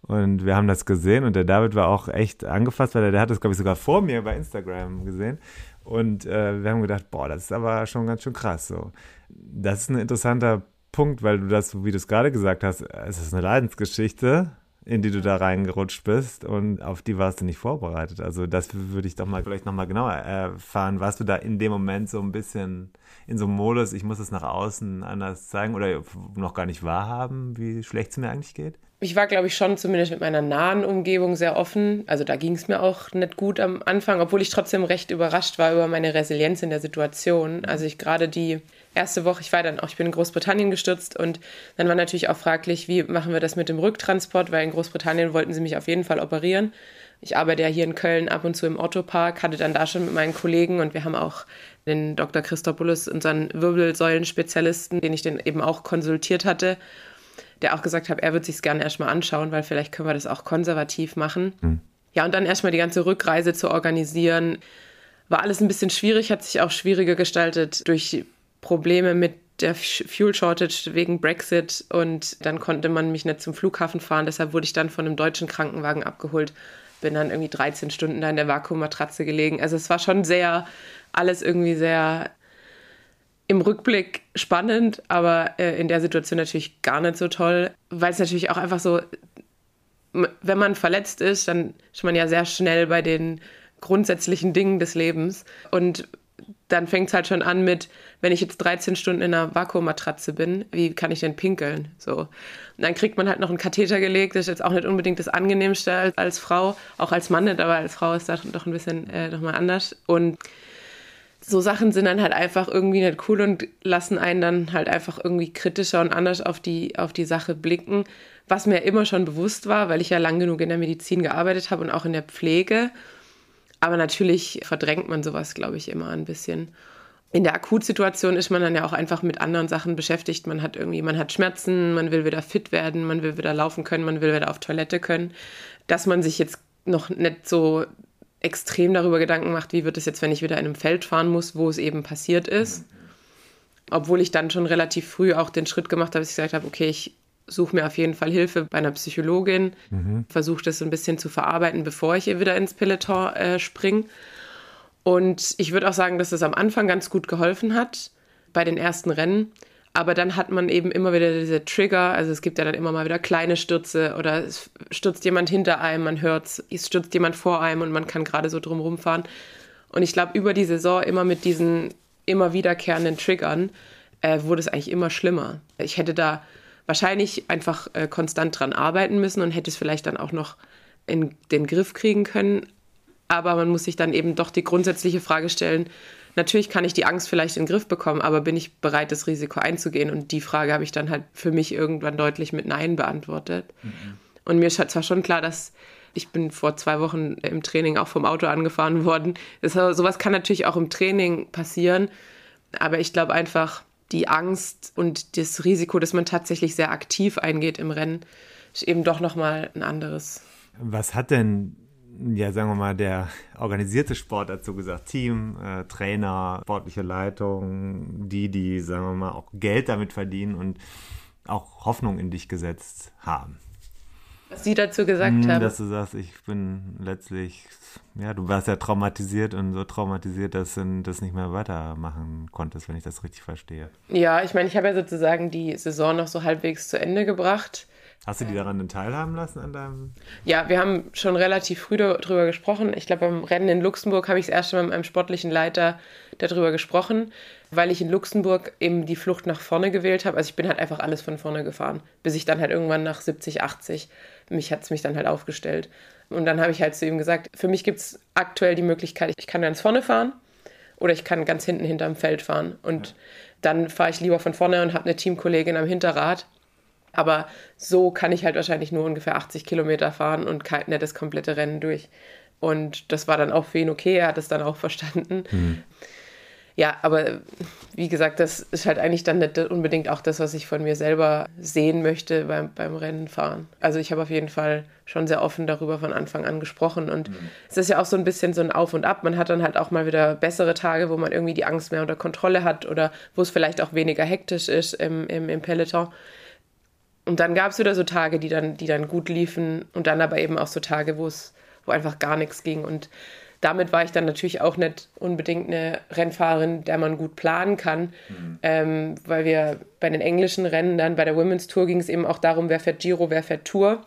und wir haben das gesehen und der David war auch echt angefasst, weil der, der hat das, glaube ich, sogar vor mir bei Instagram gesehen. Und äh, wir haben gedacht, boah, das ist aber schon ganz schön krass. So. Das ist ein interessanter Punkt, weil du das, wie du es gerade gesagt hast, es ist eine Leidensgeschichte, in die du da reingerutscht bist und auf die warst du nicht vorbereitet. Also das würde ich doch mal vielleicht nochmal genauer erfahren. Warst du da in dem Moment so ein bisschen in so einem Modus, ich muss es nach außen anders zeigen oder noch gar nicht wahrhaben, wie schlecht es mir eigentlich geht? ich war, glaube ich, schon zumindest mit meiner nahen Umgebung sehr offen. Also da ging es mir auch nicht gut am Anfang, obwohl ich trotzdem recht überrascht war über meine Resilienz in der Situation. Also ich gerade die erste Woche, ich war dann auch, ich bin in Großbritannien gestürzt und dann war natürlich auch fraglich, wie machen wir das mit dem Rücktransport, weil in Großbritannien wollten sie mich auf jeden Fall operieren. Ich arbeite ja hier in Köln ab und zu im Otto-Park, hatte dann da schon mit meinen Kollegen und wir haben auch den Dr. Christopoulos, unseren Wirbelsäulenspezialisten, den ich den eben auch konsultiert hatte der auch gesagt hat, er wird sich es gerne erstmal anschauen, weil vielleicht können wir das auch konservativ machen. Mhm. Ja, und dann erstmal die ganze Rückreise zu organisieren, war alles ein bisschen schwierig, hat sich auch schwieriger gestaltet durch Probleme mit der Fuel Shortage wegen Brexit und dann konnte man mich nicht zum Flughafen fahren. Deshalb wurde ich dann von einem deutschen Krankenwagen abgeholt, bin dann irgendwie 13 Stunden da in der Vakuummatratze gelegen. Also es war schon sehr, alles irgendwie sehr im Rückblick spannend, aber äh, in der Situation natürlich gar nicht so toll, weil es natürlich auch einfach so, wenn man verletzt ist, dann ist man ja sehr schnell bei den grundsätzlichen Dingen des Lebens und dann fängt es halt schon an mit, wenn ich jetzt 13 Stunden in einer Vakuummatratze bin, wie kann ich denn pinkeln? So. Und dann kriegt man halt noch einen Katheter gelegt, das ist jetzt auch nicht unbedingt das Angenehmste als, als Frau, auch als Mann nicht, aber als Frau ist das doch ein bisschen äh, nochmal anders. Und so Sachen sind dann halt einfach irgendwie nicht cool und lassen einen dann halt einfach irgendwie kritischer und anders auf die, auf die Sache blicken, was mir immer schon bewusst war, weil ich ja lang genug in der Medizin gearbeitet habe und auch in der Pflege. Aber natürlich verdrängt man sowas, glaube ich, immer ein bisschen. In der Akutsituation ist man dann ja auch einfach mit anderen Sachen beschäftigt. Man hat irgendwie, man hat Schmerzen, man will wieder fit werden, man will wieder laufen können, man will wieder auf Toilette können. Dass man sich jetzt noch nicht so extrem darüber Gedanken macht, wie wird es jetzt, wenn ich wieder in einem Feld fahren muss, wo es eben passiert ist. Obwohl ich dann schon relativ früh auch den Schritt gemacht habe, dass ich gesagt habe, okay, ich suche mir auf jeden Fall Hilfe bei einer Psychologin, mhm. versuche das so ein bisschen zu verarbeiten, bevor ich wieder ins Peloton äh, springe. Und ich würde auch sagen, dass es am Anfang ganz gut geholfen hat bei den ersten Rennen. Aber dann hat man eben immer wieder diese Trigger. Also es gibt ja dann immer mal wieder kleine Stürze oder es stürzt jemand hinter einem, man hört es, stürzt jemand vor einem und man kann gerade so drum rumfahren. Und ich glaube, über die Saison immer mit diesen immer wiederkehrenden Triggern äh, wurde es eigentlich immer schlimmer. Ich hätte da wahrscheinlich einfach äh, konstant dran arbeiten müssen und hätte es vielleicht dann auch noch in den Griff kriegen können. Aber man muss sich dann eben doch die grundsätzliche Frage stellen, natürlich kann ich die Angst vielleicht in den Griff bekommen, aber bin ich bereit, das Risiko einzugehen? Und die Frage habe ich dann halt für mich irgendwann deutlich mit Nein beantwortet. Mhm. Und mir ist zwar schon klar, dass ich bin vor zwei Wochen im Training auch vom Auto angefahren worden. Das, sowas kann natürlich auch im Training passieren. Aber ich glaube einfach, die Angst und das Risiko, dass man tatsächlich sehr aktiv eingeht im Rennen, ist eben doch nochmal ein anderes. Was hat denn, ja, sagen wir mal, der organisierte Sport dazu gesagt? Team, äh, Trainer, sportliche Leitung, die, die, sagen wir mal, auch Geld damit verdienen und auch Hoffnung in dich gesetzt haben? Was Sie dazu gesagt hm, haben. Dass du sagst, ich bin letztlich, ja, du warst ja traumatisiert und so traumatisiert, dass du das nicht mehr weitermachen konntest, wenn ich das richtig verstehe. Ja, ich meine, ich habe ja sozusagen die Saison noch so halbwegs zu Ende gebracht. Hast du die daran teilhaben lassen an deinem? Ja, wir haben schon relativ früh darüber gesprochen. Ich glaube, beim Rennen in Luxemburg habe ich das erste Mal mit einem sportlichen Leiter darüber gesprochen, weil ich in Luxemburg eben die Flucht nach vorne gewählt habe. Also ich bin halt einfach alles von vorne gefahren, bis ich dann halt irgendwann nach 70, 80 mich hat es mich dann halt aufgestellt. Und dann habe ich halt zu ihm gesagt, für mich gibt es aktuell die Möglichkeit, ich kann ganz vorne fahren oder ich kann ganz hinten hinterm Feld fahren. Und ja. dann fahre ich lieber von vorne und habe eine Teamkollegin am Hinterrad. Aber so kann ich halt wahrscheinlich nur ungefähr 80 Kilometer fahren und nicht das komplette Rennen durch. Und das war dann auch für ihn okay, er hat es dann auch verstanden. Mhm ja, aber wie gesagt, das ist halt eigentlich dann nicht unbedingt auch das, was ich von mir selber sehen möchte beim, beim Rennen fahren. Also ich habe auf jeden Fall schon sehr offen darüber von Anfang an gesprochen und mhm. es ist ja auch so ein bisschen so ein Auf und Ab. Man hat dann halt auch mal wieder bessere Tage, wo man irgendwie die Angst mehr unter Kontrolle hat oder wo es vielleicht auch weniger hektisch ist im, im, im Peloton. Und dann gab es wieder so Tage, die dann, die dann gut liefen und dann aber eben auch so Tage, wo es, wo einfach gar nichts ging und damit war ich dann natürlich auch nicht unbedingt eine Rennfahrerin, der man gut planen kann, mhm. ähm, weil wir bei den englischen Rennen dann bei der Women's Tour ging es eben auch darum, wer fährt Giro, wer fährt Tour.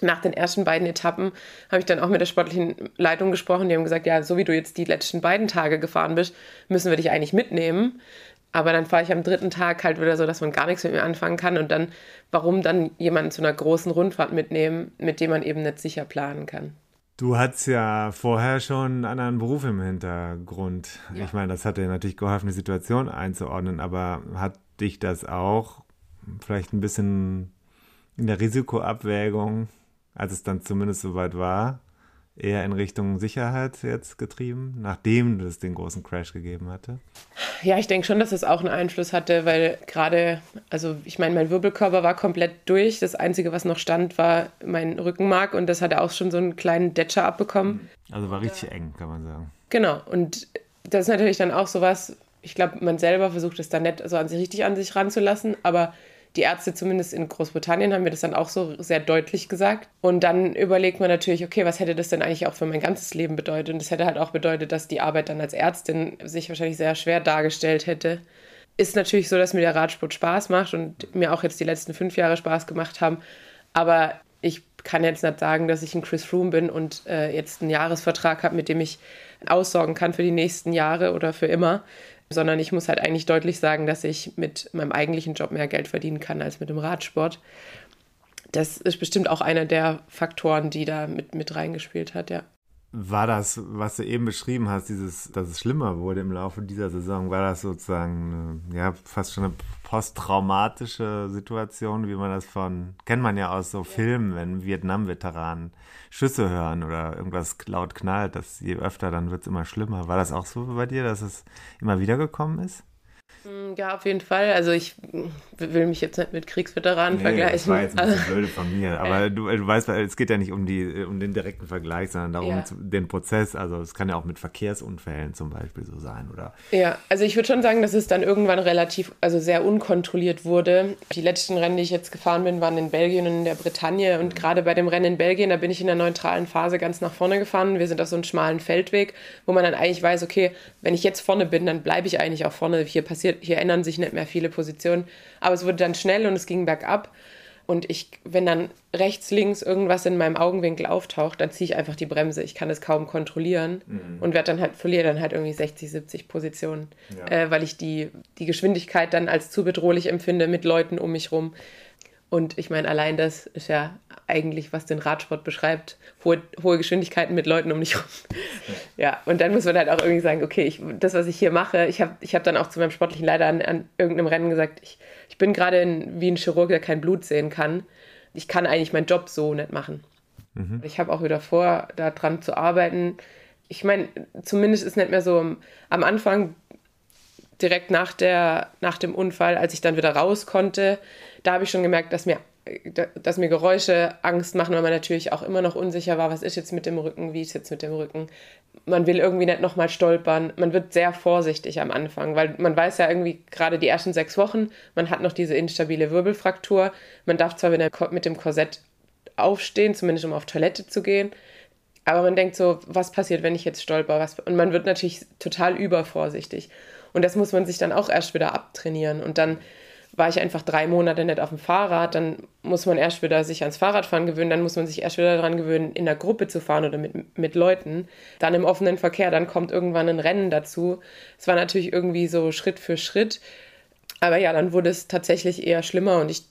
Nach den ersten beiden Etappen habe ich dann auch mit der sportlichen Leitung gesprochen. Die haben gesagt, ja, so wie du jetzt die letzten beiden Tage gefahren bist, müssen wir dich eigentlich mitnehmen. Aber dann fahre ich am dritten Tag halt wieder so, dass man gar nichts mit mir anfangen kann. Und dann, warum dann jemanden zu einer großen Rundfahrt mitnehmen, mit dem man eben nicht sicher planen kann? Du hattest ja vorher schon einen anderen Beruf im Hintergrund. Ja. Ich meine, das hat dir natürlich geholfen, die Situation einzuordnen, aber hat dich das auch vielleicht ein bisschen in der Risikoabwägung, als es dann zumindest soweit war, eher in Richtung Sicherheit jetzt getrieben, nachdem es den großen Crash gegeben hatte? Ja, ich denke schon, dass es auch einen Einfluss hatte, weil gerade, also ich meine, mein Wirbelkörper war komplett durch. Das Einzige, was noch stand, war mein Rückenmark und das hat er auch schon so einen kleinen Detscher abbekommen. Also war richtig eng, kann man sagen. Genau, und das ist natürlich dann auch sowas, ich glaube, man selber versucht es dann nicht so an sich richtig an sich ranzulassen, aber Die Ärzte zumindest in Großbritannien haben mir das dann auch so sehr deutlich gesagt. Und dann überlegt man natürlich, okay, was hätte das denn eigentlich auch für mein ganzes Leben bedeutet? Und das hätte halt auch bedeutet, dass die Arbeit dann als Ärztin sich wahrscheinlich sehr schwer dargestellt hätte. Ist natürlich so, dass mir der Radsport Spaß macht und mir auch jetzt die letzten fünf Jahre Spaß gemacht haben. Aber ich kann jetzt nicht sagen, dass ich ein Chris Froome bin und äh, jetzt einen Jahresvertrag habe, mit dem ich aussorgen kann für die nächsten Jahre oder für immer sondern ich muss halt eigentlich deutlich sagen, dass ich mit meinem eigentlichen Job mehr Geld verdienen kann als mit dem Radsport. Das ist bestimmt auch einer der Faktoren, die da mit, mit reingespielt hat, ja. War das, was du eben beschrieben hast, dieses, dass es schlimmer wurde im Laufe dieser Saison, war das sozusagen ja, fast schon eine posttraumatische Situation, wie man das von, kennt man ja aus so Filmen, wenn Vietnam-Veteranen Schüsse hören oder irgendwas laut knallt, dass je öfter, dann wird es immer schlimmer. War das auch so bei dir, dass es immer wieder gekommen ist? Mm, ja, auf jeden Fall. Also ich will mich jetzt nicht mit Kriegsveteranen nee, vergleichen. Das war jetzt ein bisschen blöde von mir. Aber du, du weißt, es geht ja nicht um, die, um den direkten Vergleich, sondern darum, ja. den Prozess. Also es kann ja auch mit Verkehrsunfällen zum Beispiel so sein, oder? Ja, also ich würde schon sagen, dass es dann irgendwann relativ, also sehr unkontrolliert wurde. Die letzten Rennen, die ich jetzt gefahren bin, waren in Belgien und in der Bretagne. Und gerade bei dem Rennen in Belgien, da bin ich in der neutralen Phase ganz nach vorne gefahren. Wir sind auf so einem schmalen Feldweg, wo man dann eigentlich weiß, okay, wenn ich jetzt vorne bin, dann bleibe ich eigentlich auch vorne. Hier passiert, hier ändern sich nicht mehr viele Positionen. Aber es wurde dann schnell und es ging bergab. Und ich, wenn dann rechts, links irgendwas in meinem Augenwinkel auftaucht, dann ziehe ich einfach die Bremse. Ich kann es kaum kontrollieren mhm. und werde dann halt, verliere dann halt irgendwie 60, 70 Positionen, ja. äh, weil ich die, die Geschwindigkeit dann als zu bedrohlich empfinde mit Leuten um mich rum. Und ich meine, allein das ist ja eigentlich, was den Radsport beschreibt. Hohe, hohe Geschwindigkeiten mit Leuten um mich rum. ja, und dann muss man halt auch irgendwie sagen, okay, ich, das, was ich hier mache, ich habe ich hab dann auch zu meinem sportlichen Leiter an, an irgendeinem Rennen gesagt, ich, ich bin gerade wie ein Chirurg, der kein Blut sehen kann. Ich kann eigentlich meinen Job so nicht machen. Mhm. Ich habe auch wieder vor, daran zu arbeiten. Ich meine, zumindest ist nicht mehr so am Anfang direkt nach, der, nach dem Unfall, als ich dann wieder raus konnte, da habe ich schon gemerkt, dass mir, dass mir Geräusche Angst machen, weil man natürlich auch immer noch unsicher war, was ist jetzt mit dem Rücken, wie ist jetzt mit dem Rücken. Man will irgendwie nicht nochmal stolpern. Man wird sehr vorsichtig am Anfang, weil man weiß ja irgendwie gerade die ersten sechs Wochen, man hat noch diese instabile Wirbelfraktur. Man darf zwar mit dem Korsett aufstehen, zumindest um auf Toilette zu gehen, aber man denkt so, was passiert, wenn ich jetzt stolper? Was? Und man wird natürlich total übervorsichtig. Und das muss man sich dann auch erst wieder abtrainieren. Und dann war ich einfach drei Monate nicht auf dem Fahrrad, dann muss man erst wieder sich ans Fahrradfahren gewöhnen, dann muss man sich erst wieder daran gewöhnen, in der Gruppe zu fahren oder mit, mit Leuten. Dann im offenen Verkehr, dann kommt irgendwann ein Rennen dazu. Es war natürlich irgendwie so Schritt für Schritt. Aber ja, dann wurde es tatsächlich eher schlimmer und ich,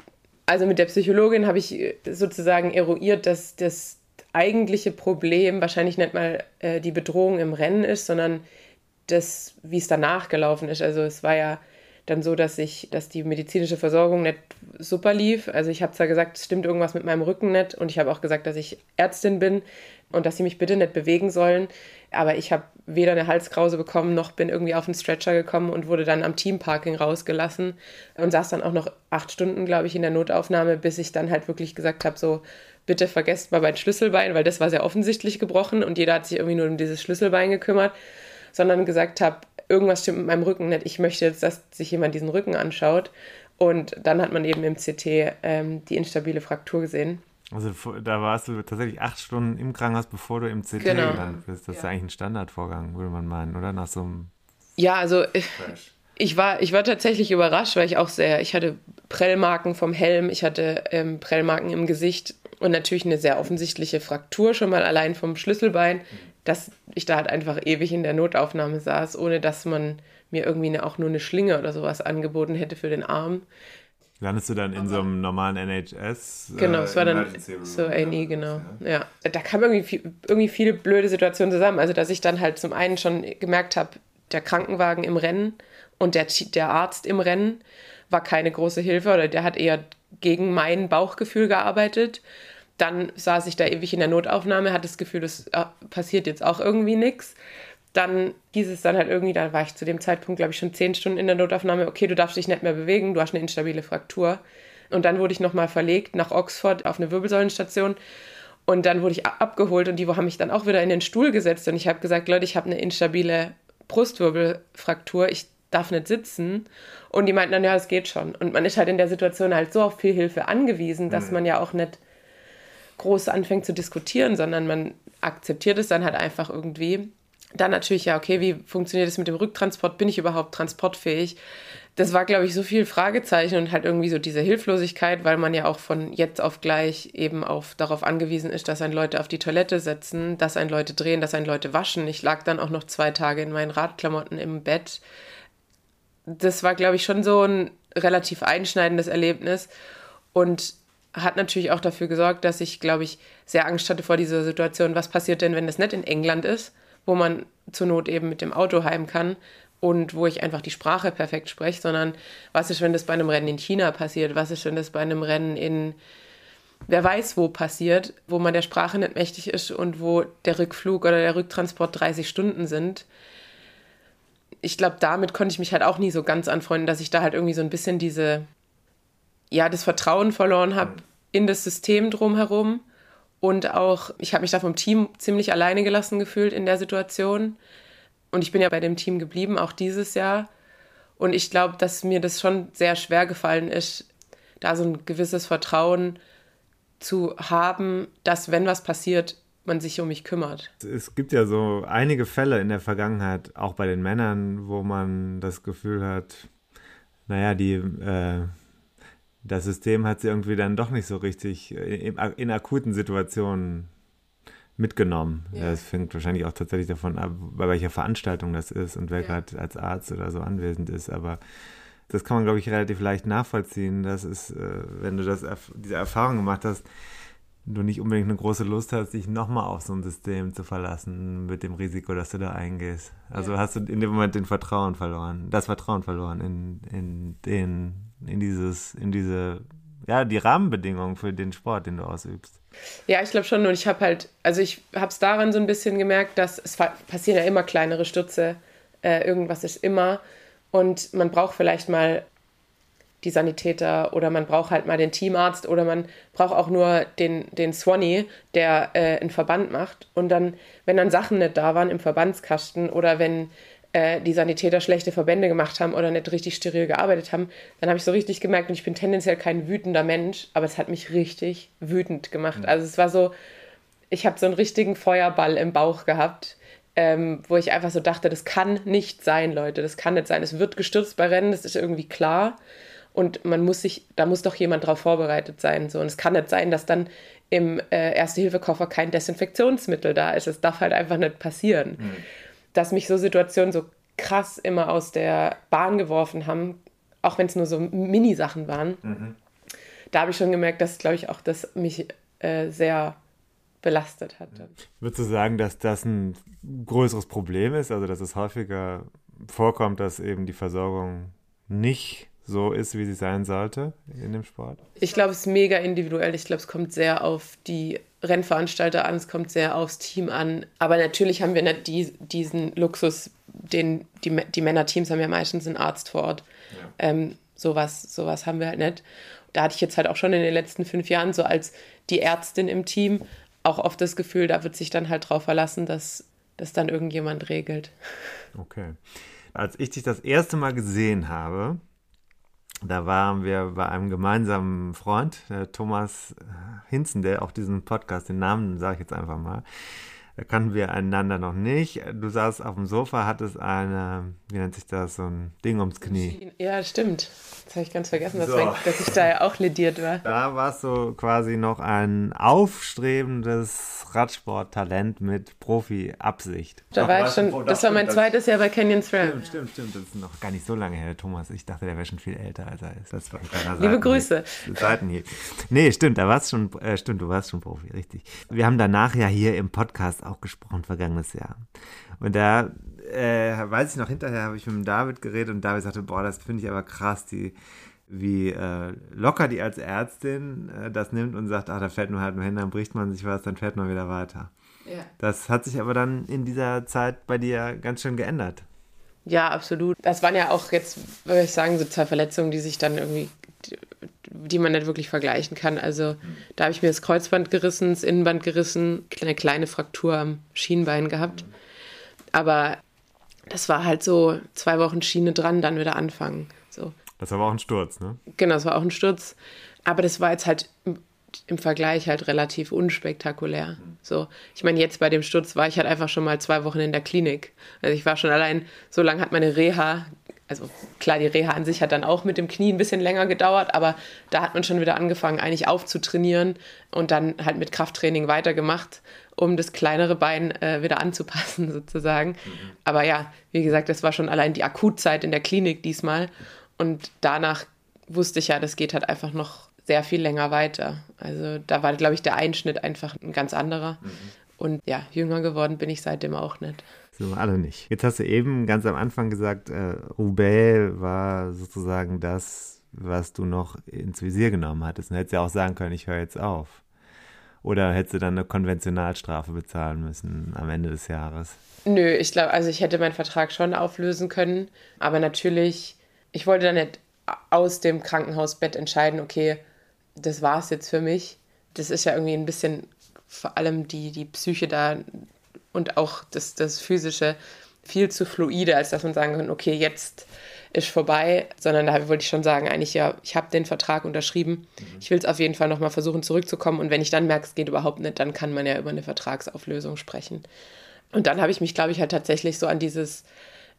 also mit der Psychologin habe ich sozusagen eruiert, dass das eigentliche Problem wahrscheinlich nicht mal äh, die Bedrohung im Rennen ist, sondern das, wie es danach gelaufen ist. Also es war ja dann so, dass ich, dass die medizinische Versorgung nicht super lief. Also ich habe zwar gesagt, es stimmt irgendwas mit meinem Rücken nicht und ich habe auch gesagt, dass ich Ärztin bin und dass sie mich bitte nicht bewegen sollen. Aber ich habe weder eine Halskrause bekommen, noch bin irgendwie auf den Stretcher gekommen und wurde dann am Teamparking rausgelassen und saß dann auch noch acht Stunden, glaube ich, in der Notaufnahme, bis ich dann halt wirklich gesagt habe, so, bitte vergesst mal mein Schlüsselbein, weil das war sehr offensichtlich gebrochen und jeder hat sich irgendwie nur um dieses Schlüsselbein gekümmert, sondern gesagt habe, irgendwas stimmt mit meinem Rücken nicht. Ich möchte jetzt, dass sich jemand diesen Rücken anschaut. Und dann hat man eben im CT ähm, die instabile Fraktur gesehen. Also da warst du tatsächlich acht Stunden im Krankenhaus, bevor du im CT genau. gelandet bist. Das ja. ist eigentlich ein Standardvorgang, würde man meinen, oder? Nach so einem. Ja, also ich, ich, war, ich war tatsächlich überrascht, weil ich auch sehr, ich hatte Prellmarken vom Helm, ich hatte ähm, Prellmarken im Gesicht und natürlich eine sehr offensichtliche Fraktur schon mal allein vom Schlüsselbein. Dass ich da halt einfach ewig in der Notaufnahme saß, ohne dass man mir irgendwie eine, auch nur eine Schlinge oder sowas angeboten hätte für den Arm. Landest du dann in so einem normalen NHS? Genau, äh, es war dann so A&E, genau. Ja. ja. da kam irgendwie, viel, irgendwie viele blöde Situationen zusammen. Also, dass ich dann halt zum einen schon gemerkt habe, der Krankenwagen im Rennen und der, der Arzt im Rennen war keine große Hilfe oder der hat eher gegen mein Bauchgefühl gearbeitet dann saß ich da ewig in der Notaufnahme, hatte das Gefühl, das äh, passiert jetzt auch irgendwie nichts. Dann hieß es dann halt irgendwie, da war ich zu dem Zeitpunkt, glaube ich, schon zehn Stunden in der Notaufnahme, okay, du darfst dich nicht mehr bewegen, du hast eine instabile Fraktur. Und dann wurde ich nochmal verlegt nach Oxford auf eine Wirbelsäulenstation. Und dann wurde ich abgeholt und die haben mich dann auch wieder in den Stuhl gesetzt. Und ich habe gesagt, Leute, ich habe eine instabile Brustwirbelfraktur. Ich darf nicht sitzen. Und die meinten dann, ja, es geht schon. Und man ist halt in der Situation halt so auf viel Hilfe angewiesen, dass mhm. man ja auch nicht groß anfängt zu diskutieren, sondern man akzeptiert es dann halt einfach irgendwie. Dann natürlich, ja, okay, wie funktioniert es mit dem Rücktransport? Bin ich überhaupt transportfähig? Das war, glaube ich, so viel Fragezeichen und halt irgendwie so diese Hilflosigkeit, weil man ja auch von jetzt auf gleich eben auf, darauf angewiesen ist, dass ein Leute auf die Toilette setzen, dass ein Leute drehen, dass ein Leute waschen. Ich lag dann auch noch zwei Tage in meinen Radklamotten im Bett. Das war, glaube ich, schon so ein relativ einschneidendes Erlebnis und hat natürlich auch dafür gesorgt, dass ich, glaube ich, sehr Angst hatte vor dieser Situation. Was passiert denn, wenn das nicht in England ist? wo man zur Not eben mit dem Auto heim kann und wo ich einfach die Sprache perfekt spreche, sondern was ist, wenn das bei einem Rennen in China passiert? Was ist, wenn das bei einem Rennen in wer weiß wo passiert, wo man der Sprache nicht mächtig ist und wo der Rückflug oder der Rücktransport 30 Stunden sind? Ich glaube, damit konnte ich mich halt auch nie so ganz anfreunden, dass ich da halt irgendwie so ein bisschen diese, ja, das Vertrauen verloren habe in das System drumherum und auch, ich habe mich da vom Team ziemlich alleine gelassen gefühlt in der Situation. Und ich bin ja bei dem Team geblieben, auch dieses Jahr. Und ich glaube, dass mir das schon sehr schwer gefallen ist, da so ein gewisses Vertrauen zu haben, dass wenn was passiert, man sich um mich kümmert. Es gibt ja so einige Fälle in der Vergangenheit, auch bei den Männern, wo man das Gefühl hat, naja, die äh, das System hat sie irgendwie dann doch nicht so richtig in, in akuten Situationen mitgenommen. Ja. Das fängt wahrscheinlich auch tatsächlich davon ab, bei welcher Veranstaltung das ist und wer ja. gerade als Arzt oder so anwesend ist. Aber das kann man, glaube ich, relativ leicht nachvollziehen. Das ist, äh, wenn du das, diese Erfahrung gemacht hast, du nicht unbedingt eine große Lust hast, dich nochmal auf so ein System zu verlassen mit dem Risiko, dass du da eingehst. Also ja. hast du in dem Moment den Vertrauen verloren, das Vertrauen verloren in, in den, in dieses, in diese, ja, die Rahmenbedingungen für den Sport, den du ausübst. Ja, ich glaube schon. Und ich habe halt, also ich habe es daran so ein bisschen gemerkt, dass es passieren ja immer kleinere Stürze. Äh, irgendwas ist immer. Und man braucht vielleicht mal die Sanitäter oder man braucht halt mal den Teamarzt oder man braucht auch nur den, den Swanny, der äh, einen Verband macht. Und dann, wenn dann Sachen nicht da waren im Verbandskasten oder wenn äh, die Sanitäter schlechte Verbände gemacht haben oder nicht richtig steril gearbeitet haben, dann habe ich so richtig gemerkt, und ich bin tendenziell kein wütender Mensch, aber es hat mich richtig wütend gemacht. Mhm. Also es war so, ich habe so einen richtigen Feuerball im Bauch gehabt. Ähm, wo ich einfach so dachte, das kann nicht sein, Leute, das kann nicht sein. Es wird gestürzt bei Rennen, das ist irgendwie klar. Und man muss sich, da muss doch jemand darauf vorbereitet sein. So. Und es kann nicht sein, dass dann im äh, Erste-Hilfe-Koffer kein Desinfektionsmittel da ist. Es darf halt einfach nicht passieren. Mhm. Dass mich so Situationen so krass immer aus der Bahn geworfen haben, auch wenn es nur so Mini-Sachen waren. Mhm. Da habe ich schon gemerkt, dass, glaube ich, auch das mich äh, sehr belastet hat. Würdest du sagen, dass das ein größeres Problem ist? Also, dass es häufiger vorkommt, dass eben die Versorgung nicht so ist, wie sie sein sollte in dem Sport? Ich glaube, es ist mega individuell. Ich glaube, es kommt sehr auf die Rennveranstalter an, es kommt sehr aufs Team an. Aber natürlich haben wir nicht die, diesen Luxus, den die, die Männerteams haben ja meistens einen Arzt vor Ort. Ja. Ähm, sowas, sowas haben wir halt nicht. Da hatte ich jetzt halt auch schon in den letzten fünf Jahren so als die Ärztin im Team auch oft das Gefühl, da wird sich dann halt drauf verlassen, dass das dann irgendjemand regelt. Okay. Als ich dich das erste Mal gesehen habe, da waren wir bei einem gemeinsamen Freund, Thomas Hinzen, der auch diesen Podcast, den Namen sage ich jetzt einfach mal, da kannten wir einander noch nicht. Du saßt auf dem Sofa, hattest eine, wie nennt sich das, so ein Ding ums Knie. Ja, stimmt. Das habe ich ganz vergessen, so. dass, ich da ja auch lediert war. Da warst du quasi noch ein aufstrebendes Radsporttalent mit Profi-Absicht. Da war ich schon, das war mein zweites Jahr bei Canyon SRAM. Stimmt, stimmt, stimmt. Das ist noch gar nicht so lange her, Thomas. Ich dachte, der wäre schon viel älter, als er ist. Das war ein Liebe Grüße. Seitenhieb. Nee, stimmt, da warst schon, äh, stimmt, du warst schon Profi, richtig. Wir haben danach ja hier im Podcast auch gesprochen, vergangenes Jahr. Und da äh, weiß ich noch, hinterher habe ich mit dem David geredet und David sagte, boah, das finde ich aber krass, die, wie äh, locker die als Ärztin äh, das nimmt und sagt, ach, da fällt nur halt nur hin, dann bricht man sich was, dann fährt man wieder weiter. Ja. Das hat sich aber dann in dieser Zeit bei dir ganz schön geändert. Ja, absolut. Das waren ja auch jetzt, würde ich sagen, so zwei Verletzungen, die sich dann irgendwie, die man nicht wirklich vergleichen kann. Also da habe ich mir das Kreuzband gerissen, das Innenband gerissen, eine kleine Fraktur am Schienbein gehabt. Aber das war halt so zwei Wochen Schiene dran, dann wieder anfangen. So. Das war auch ein Sturz, ne? Genau, das war auch ein Sturz. Aber das war jetzt halt im Vergleich halt relativ unspektakulär. So, ich meine, jetzt bei dem Sturz war ich halt einfach schon mal zwei Wochen in der Klinik. Also ich war schon allein, so lange hat meine Reha, also klar, die Reha an sich hat dann auch mit dem Knie ein bisschen länger gedauert, aber da hat man schon wieder angefangen, eigentlich aufzutrainieren und dann halt mit Krafttraining weitergemacht, um das kleinere Bein äh, wieder anzupassen, sozusagen. Mhm. Aber ja, wie gesagt, das war schon allein die Akutzeit in der Klinik diesmal. Und danach wusste ich ja, das geht halt einfach noch sehr viel länger weiter. Also da war, glaube ich, der Einschnitt einfach ein ganz anderer. Mhm. Und ja, jünger geworden bin ich seitdem auch nicht. So, alle nicht. Jetzt hast du eben ganz am Anfang gesagt, äh, Roubaix war sozusagen das, was du noch ins Visier genommen hattest. Und hättest ja auch sagen können, ich höre jetzt auf. Oder hättest du dann eine Konventionalstrafe bezahlen müssen am Ende des Jahres? Nö, ich glaube, also ich hätte meinen Vertrag schon auflösen können. Aber natürlich, ich wollte dann nicht aus dem Krankenhausbett entscheiden, okay, das war es jetzt für mich. Das ist ja irgendwie ein bisschen vor allem die, die Psyche da und auch das, das Physische viel zu fluide, als dass man sagen kann, okay, jetzt ist vorbei, sondern da wollte ich schon sagen, eigentlich ja, ich habe den Vertrag unterschrieben. Mhm. Ich will es auf jeden Fall nochmal versuchen zurückzukommen und wenn ich dann merke, es geht überhaupt nicht, dann kann man ja über eine Vertragsauflösung sprechen. Und dann habe ich mich, glaube ich, halt tatsächlich so an dieses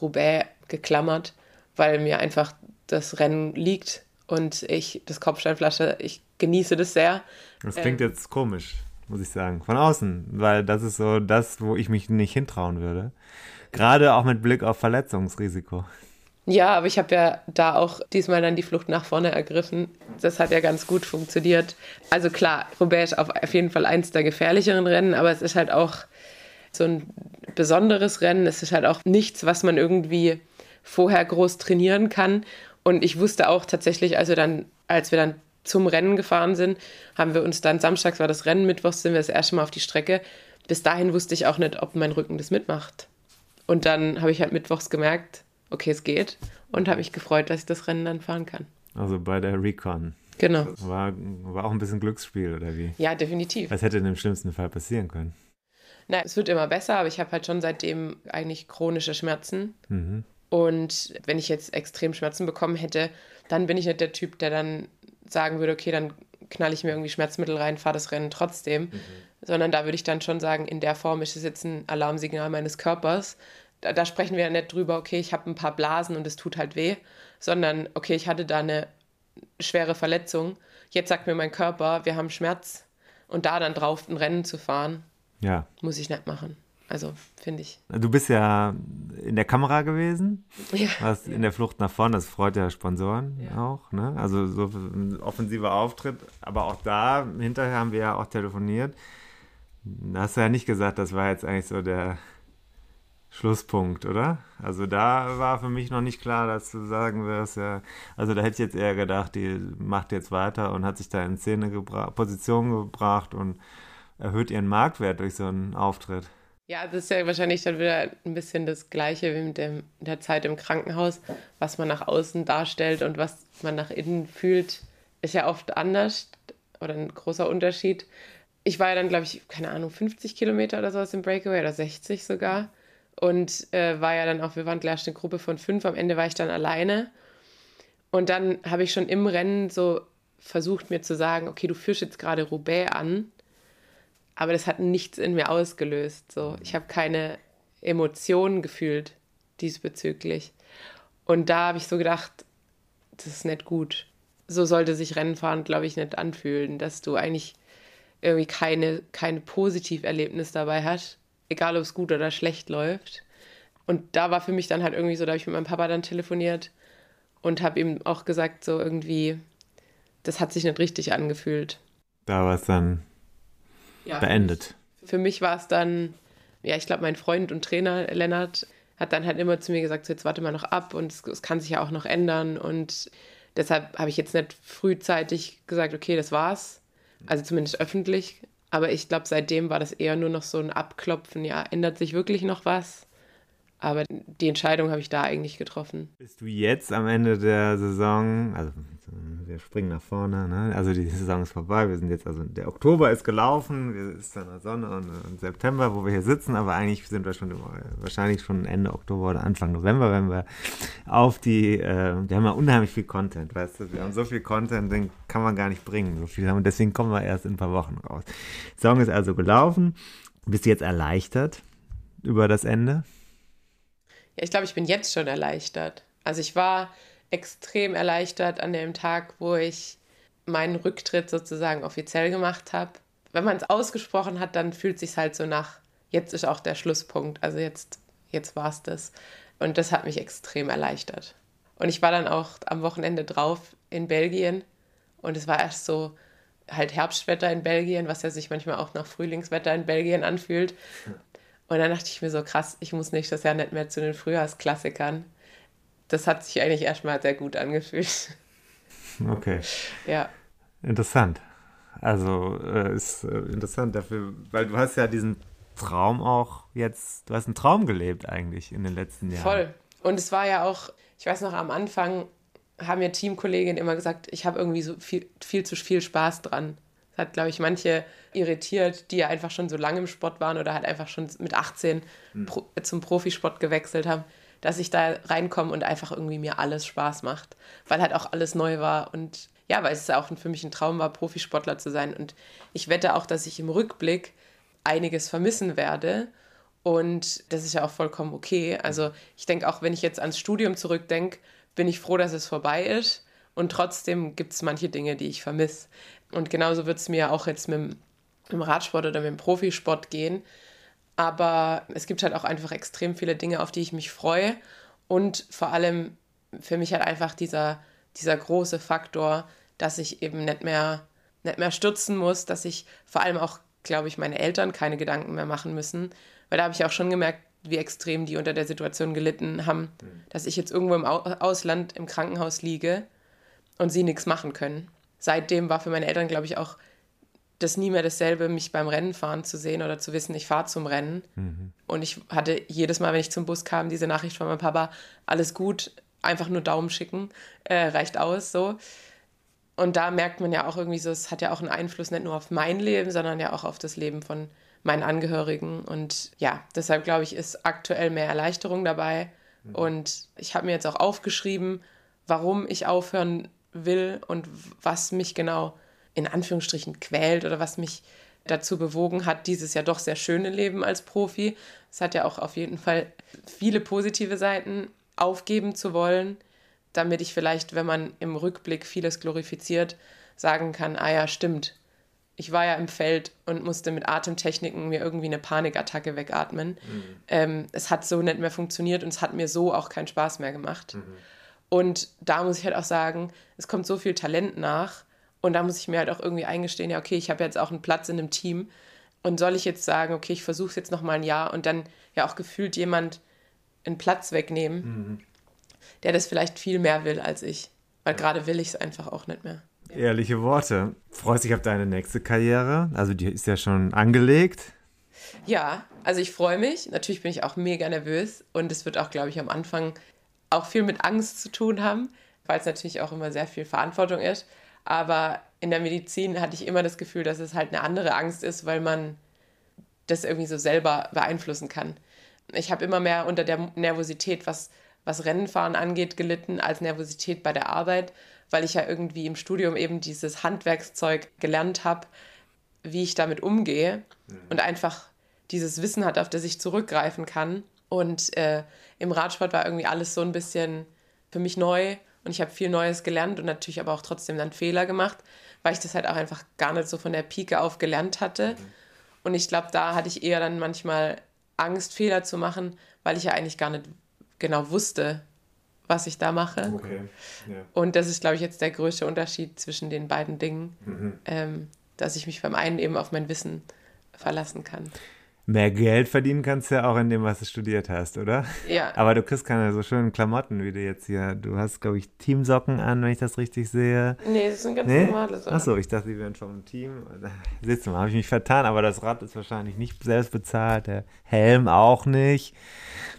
Roubaix geklammert, weil mir einfach das Rennen liegt und ich, das Kopfsteinflasche, ich genieße das sehr. Das klingt ähm, jetzt komisch, muss ich sagen, von außen, weil das ist so das, wo ich mich nicht hintrauen würde. Gerade auch mit Blick auf Verletzungsrisiko. Ja, aber ich habe ja da auch diesmal dann die Flucht nach vorne ergriffen. Das hat ja ganz gut funktioniert. Also klar, Roubaix ist auf jeden Fall eins der gefährlicheren Rennen, aber es ist halt auch so ein besonderes Rennen. Es ist halt auch nichts, was man irgendwie vorher groß trainieren kann. Und ich wusste auch tatsächlich, also dann, als wir dann zum Rennen gefahren sind, haben wir uns dann, samstags war das Rennen, mittwochs sind wir das erste Mal auf die Strecke. Bis dahin wusste ich auch nicht, ob mein Rücken das mitmacht. Und dann habe ich halt mittwochs gemerkt, okay, es geht. Und habe mich gefreut, dass ich das Rennen dann fahren kann. Also bei der Recon. Genau. War, war auch ein bisschen Glücksspiel, oder wie? Ja, definitiv. Was hätte denn im schlimmsten Fall passieren können? Na, es wird immer besser, aber ich habe halt schon seitdem eigentlich chronische Schmerzen. Mhm. Und wenn ich jetzt extrem Schmerzen bekommen hätte, dann bin ich nicht der Typ, der dann sagen würde, okay, dann knalle ich mir irgendwie Schmerzmittel rein, fahre das Rennen trotzdem. Mhm. Sondern da würde ich dann schon sagen, in der Form ist es jetzt ein Alarmsignal meines Körpers. Da, da sprechen wir ja nicht drüber, okay, ich habe ein paar Blasen und es tut halt weh, sondern okay, ich hatte da eine schwere Verletzung. Jetzt sagt mir mein Körper, wir haben Schmerz. Und da dann drauf ein Rennen zu fahren, ja. muss ich nicht machen. Also, finde ich. Du bist ja in der Kamera gewesen. Ja. Warst in der Flucht nach vorne. Das freut ja Sponsoren ja. auch. Ne? Also, so ein offensiver Auftritt. Aber auch da, hinterher haben wir ja auch telefoniert. Da hast du ja nicht gesagt, das war jetzt eigentlich so der Schlusspunkt, oder? Also, da war für mich noch nicht klar, dass du sagen wirst, ja. Also, da hätte ich jetzt eher gedacht, die macht jetzt weiter und hat sich da in Szene gebracht, Position gebracht und erhöht ihren Marktwert durch so einen Auftritt. Ja, das ist ja wahrscheinlich dann wieder ein bisschen das Gleiche wie mit dem, der Zeit im Krankenhaus. Was man nach außen darstellt und was man nach innen fühlt, ist ja oft anders oder ein großer Unterschied. Ich war ja dann, glaube ich, keine Ahnung, 50 Kilometer oder sowas im Breakaway oder 60 sogar. Und äh, war ja dann auch, wir waren gleich eine Gruppe von fünf. Am Ende war ich dann alleine. Und dann habe ich schon im Rennen so versucht, mir zu sagen: Okay, du führst jetzt gerade Roubaix an aber das hat nichts in mir ausgelöst. So. Ich habe keine Emotionen gefühlt diesbezüglich. Und da habe ich so gedacht, das ist nicht gut. So sollte sich Rennfahren, glaube ich, nicht anfühlen, dass du eigentlich irgendwie keine, keine Positiverlebnis dabei hast, egal ob es gut oder schlecht läuft. Und da war für mich dann halt irgendwie so, da habe ich mit meinem Papa dann telefoniert und habe ihm auch gesagt, so irgendwie, das hat sich nicht richtig angefühlt. Da war es dann ja, beendet. Für mich war es dann, ja, ich glaube, mein Freund und Trainer Lennart hat dann halt immer zu mir gesagt, so, jetzt warte mal noch ab und es, es kann sich ja auch noch ändern und deshalb habe ich jetzt nicht frühzeitig gesagt, okay, das war's, also zumindest öffentlich, aber ich glaube, seitdem war das eher nur noch so ein Abklopfen, ja, ändert sich wirklich noch was? Aber die Entscheidung habe ich da eigentlich getroffen. Bist du jetzt am Ende der Saison, also wir springen nach vorne. Ne? Also die Saison ist vorbei. Wir sind jetzt, also der Oktober ist gelaufen, wir ist dann Sonne und, und, September, wo wir hier sitzen, aber eigentlich sind wir schon wahrscheinlich schon Ende Oktober oder Anfang November, wenn wir auf die, äh, wir haben ja unheimlich viel Content, weißt du, wir haben so viel Content, den kann man gar nicht bringen, so viel haben und deswegen kommen wir erst in ein paar Wochen raus. Die Saison ist also gelaufen. Bist du jetzt erleichtert über das Ende? Ja, ich glaube, ich bin jetzt schon erleichtert. Also ich war extrem erleichtert an dem Tag, wo ich meinen Rücktritt sozusagen offiziell gemacht habe. Wenn man es ausgesprochen hat, dann fühlt sich halt so nach, jetzt ist auch der Schlusspunkt. Also jetzt, jetzt war es das. Und das hat mich extrem erleichtert. Und ich war dann auch am Wochenende drauf in Belgien und es war erst so halt Herbstwetter in Belgien, was ja sich manchmal auch nach Frühlingswetter in Belgien anfühlt. Und dann dachte ich mir so, krass, ich muss nächstes Jahr nicht mehr zu den Frühjahrsklassikern. Das hat sich eigentlich erstmal sehr gut angefühlt. Okay. Ja. Interessant. Also äh, ist äh, interessant dafür, weil du hast ja diesen Traum auch jetzt, du hast einen Traum gelebt eigentlich in den letzten Jahren. Voll. Und es war ja auch, ich weiß noch, am Anfang haben mir Teamkolleginnen immer gesagt, ich habe irgendwie so viel, viel zu viel Spaß dran. Das hat, glaube ich, manche irritiert, die ja einfach schon so lange im Sport waren oder halt einfach schon mit 18 mhm. Pro, zum Profisport gewechselt haben, dass ich da reinkomme und einfach irgendwie mir alles Spaß macht, weil halt auch alles neu war und ja, weil es ja auch für mich ein Traum war, Profisportler zu sein und ich wette auch, dass ich im Rückblick einiges vermissen werde und das ist ja auch vollkommen okay. Also ich denke auch, wenn ich jetzt ans Studium zurückdenke, bin ich froh, dass es vorbei ist und trotzdem gibt es manche Dinge, die ich vermisse. Und genauso wird es mir auch jetzt mit dem, Radsport oder mit dem Profisport gehen. Aber es gibt halt auch einfach extrem viele Dinge, auf die ich mich freue. Und vor allem für mich halt einfach dieser, dieser große Faktor, dass ich eben nicht mehr, nicht mehr stürzen muss, dass ich vor allem auch, glaube ich, meine Eltern keine Gedanken mehr machen müssen. Weil da habe ich auch schon gemerkt, wie extrem die unter der Situation gelitten haben, mhm. dass ich jetzt irgendwo im Ausland im Krankenhaus liege und sie nichts machen können seitdem war für meine Eltern, glaube ich, auch das nie mehr dasselbe, mich beim Rennen fahren zu sehen oder zu wissen, ich fahre zum Rennen. Mhm. Und ich hatte jedes Mal, wenn ich zum Bus kam, diese Nachricht von meinem Papa, alles gut, einfach nur Daumen schicken, äh, reicht aus, so. Und da merkt man ja auch irgendwie so, es hat ja auch einen Einfluss nicht nur auf mein Leben, sondern ja auch auf das Leben von meinen Angehörigen. Und ja, deshalb glaube ich, ist aktuell mehr Erleichterung dabei. Mhm. Und ich habe mir jetzt auch aufgeschrieben, warum ich aufhören will und was mich genau in Anführungsstrichen quält oder was mich dazu bewogen hat, dieses ja doch sehr schöne Leben als Profi. Es hat ja auch auf jeden Fall viele positive Seiten aufgeben zu wollen, damit ich vielleicht, wenn man im Rückblick vieles glorifiziert, sagen kann, ah ja, stimmt. Ich war ja im Feld und musste mit Atemtechniken mir irgendwie eine Panikattacke wegatmen. Mhm. Ähm, es hat so nicht mehr funktioniert und es hat mir so auch keinen Spaß mehr gemacht. Mhm. Und da muss ich halt auch sagen, es kommt so viel Talent nach. Und da muss ich mir halt auch irgendwie eingestehen, ja, okay, ich habe jetzt auch einen Platz in einem Team. Und soll ich jetzt sagen, okay, ich versuche es jetzt nochmal ein Jahr und dann ja auch gefühlt jemand einen Platz wegnehmen, mhm. der das vielleicht viel mehr will als ich. Weil gerade will ich es einfach auch nicht mehr. Ehrliche Worte. Freust dich auf deine nächste Karriere? Also die ist ja schon angelegt. Ja, also ich freue mich. Natürlich bin ich auch mega nervös und es wird auch, glaube ich, am Anfang auch viel mit Angst zu tun haben, weil es natürlich auch immer sehr viel Verantwortung ist. Aber in der Medizin hatte ich immer das Gefühl, dass es halt eine andere Angst ist, weil man das irgendwie so selber beeinflussen kann. Ich habe immer mehr unter der Nervosität, was, was Rennenfahren angeht, gelitten, als Nervosität bei der Arbeit, weil ich ja irgendwie im Studium eben dieses Handwerkszeug gelernt habe, wie ich damit umgehe mhm. und einfach dieses Wissen hat, auf das ich zurückgreifen kann und äh, im Radsport war irgendwie alles so ein bisschen für mich neu und ich habe viel Neues gelernt und natürlich aber auch trotzdem dann Fehler gemacht, weil ich das halt auch einfach gar nicht so von der Pike auf gelernt hatte. Mhm. Und ich glaube, da hatte ich eher dann manchmal Angst, Fehler zu machen, weil ich ja eigentlich gar nicht genau wusste, was ich da mache. Okay. Yeah. Und das ist, glaube ich, jetzt der größte Unterschied zwischen den beiden Dingen, mhm. ähm, dass ich mich beim einen eben auf mein Wissen verlassen kann mehr Geld verdienen kannst du ja auch in dem, was du studiert hast, oder? Ja. Aber du kriegst keine so schönen Klamotten wie du jetzt hier. Du hast, glaube ich, Teamsocken an, wenn ich das richtig sehe. Nee, das sind ganz nee? normale Socken. Achso, ich dachte, die wären vom Team. Siehst du mal, habe ich mich vertan, aber das Rad ist wahrscheinlich nicht selbst bezahlt, der Helm auch nicht.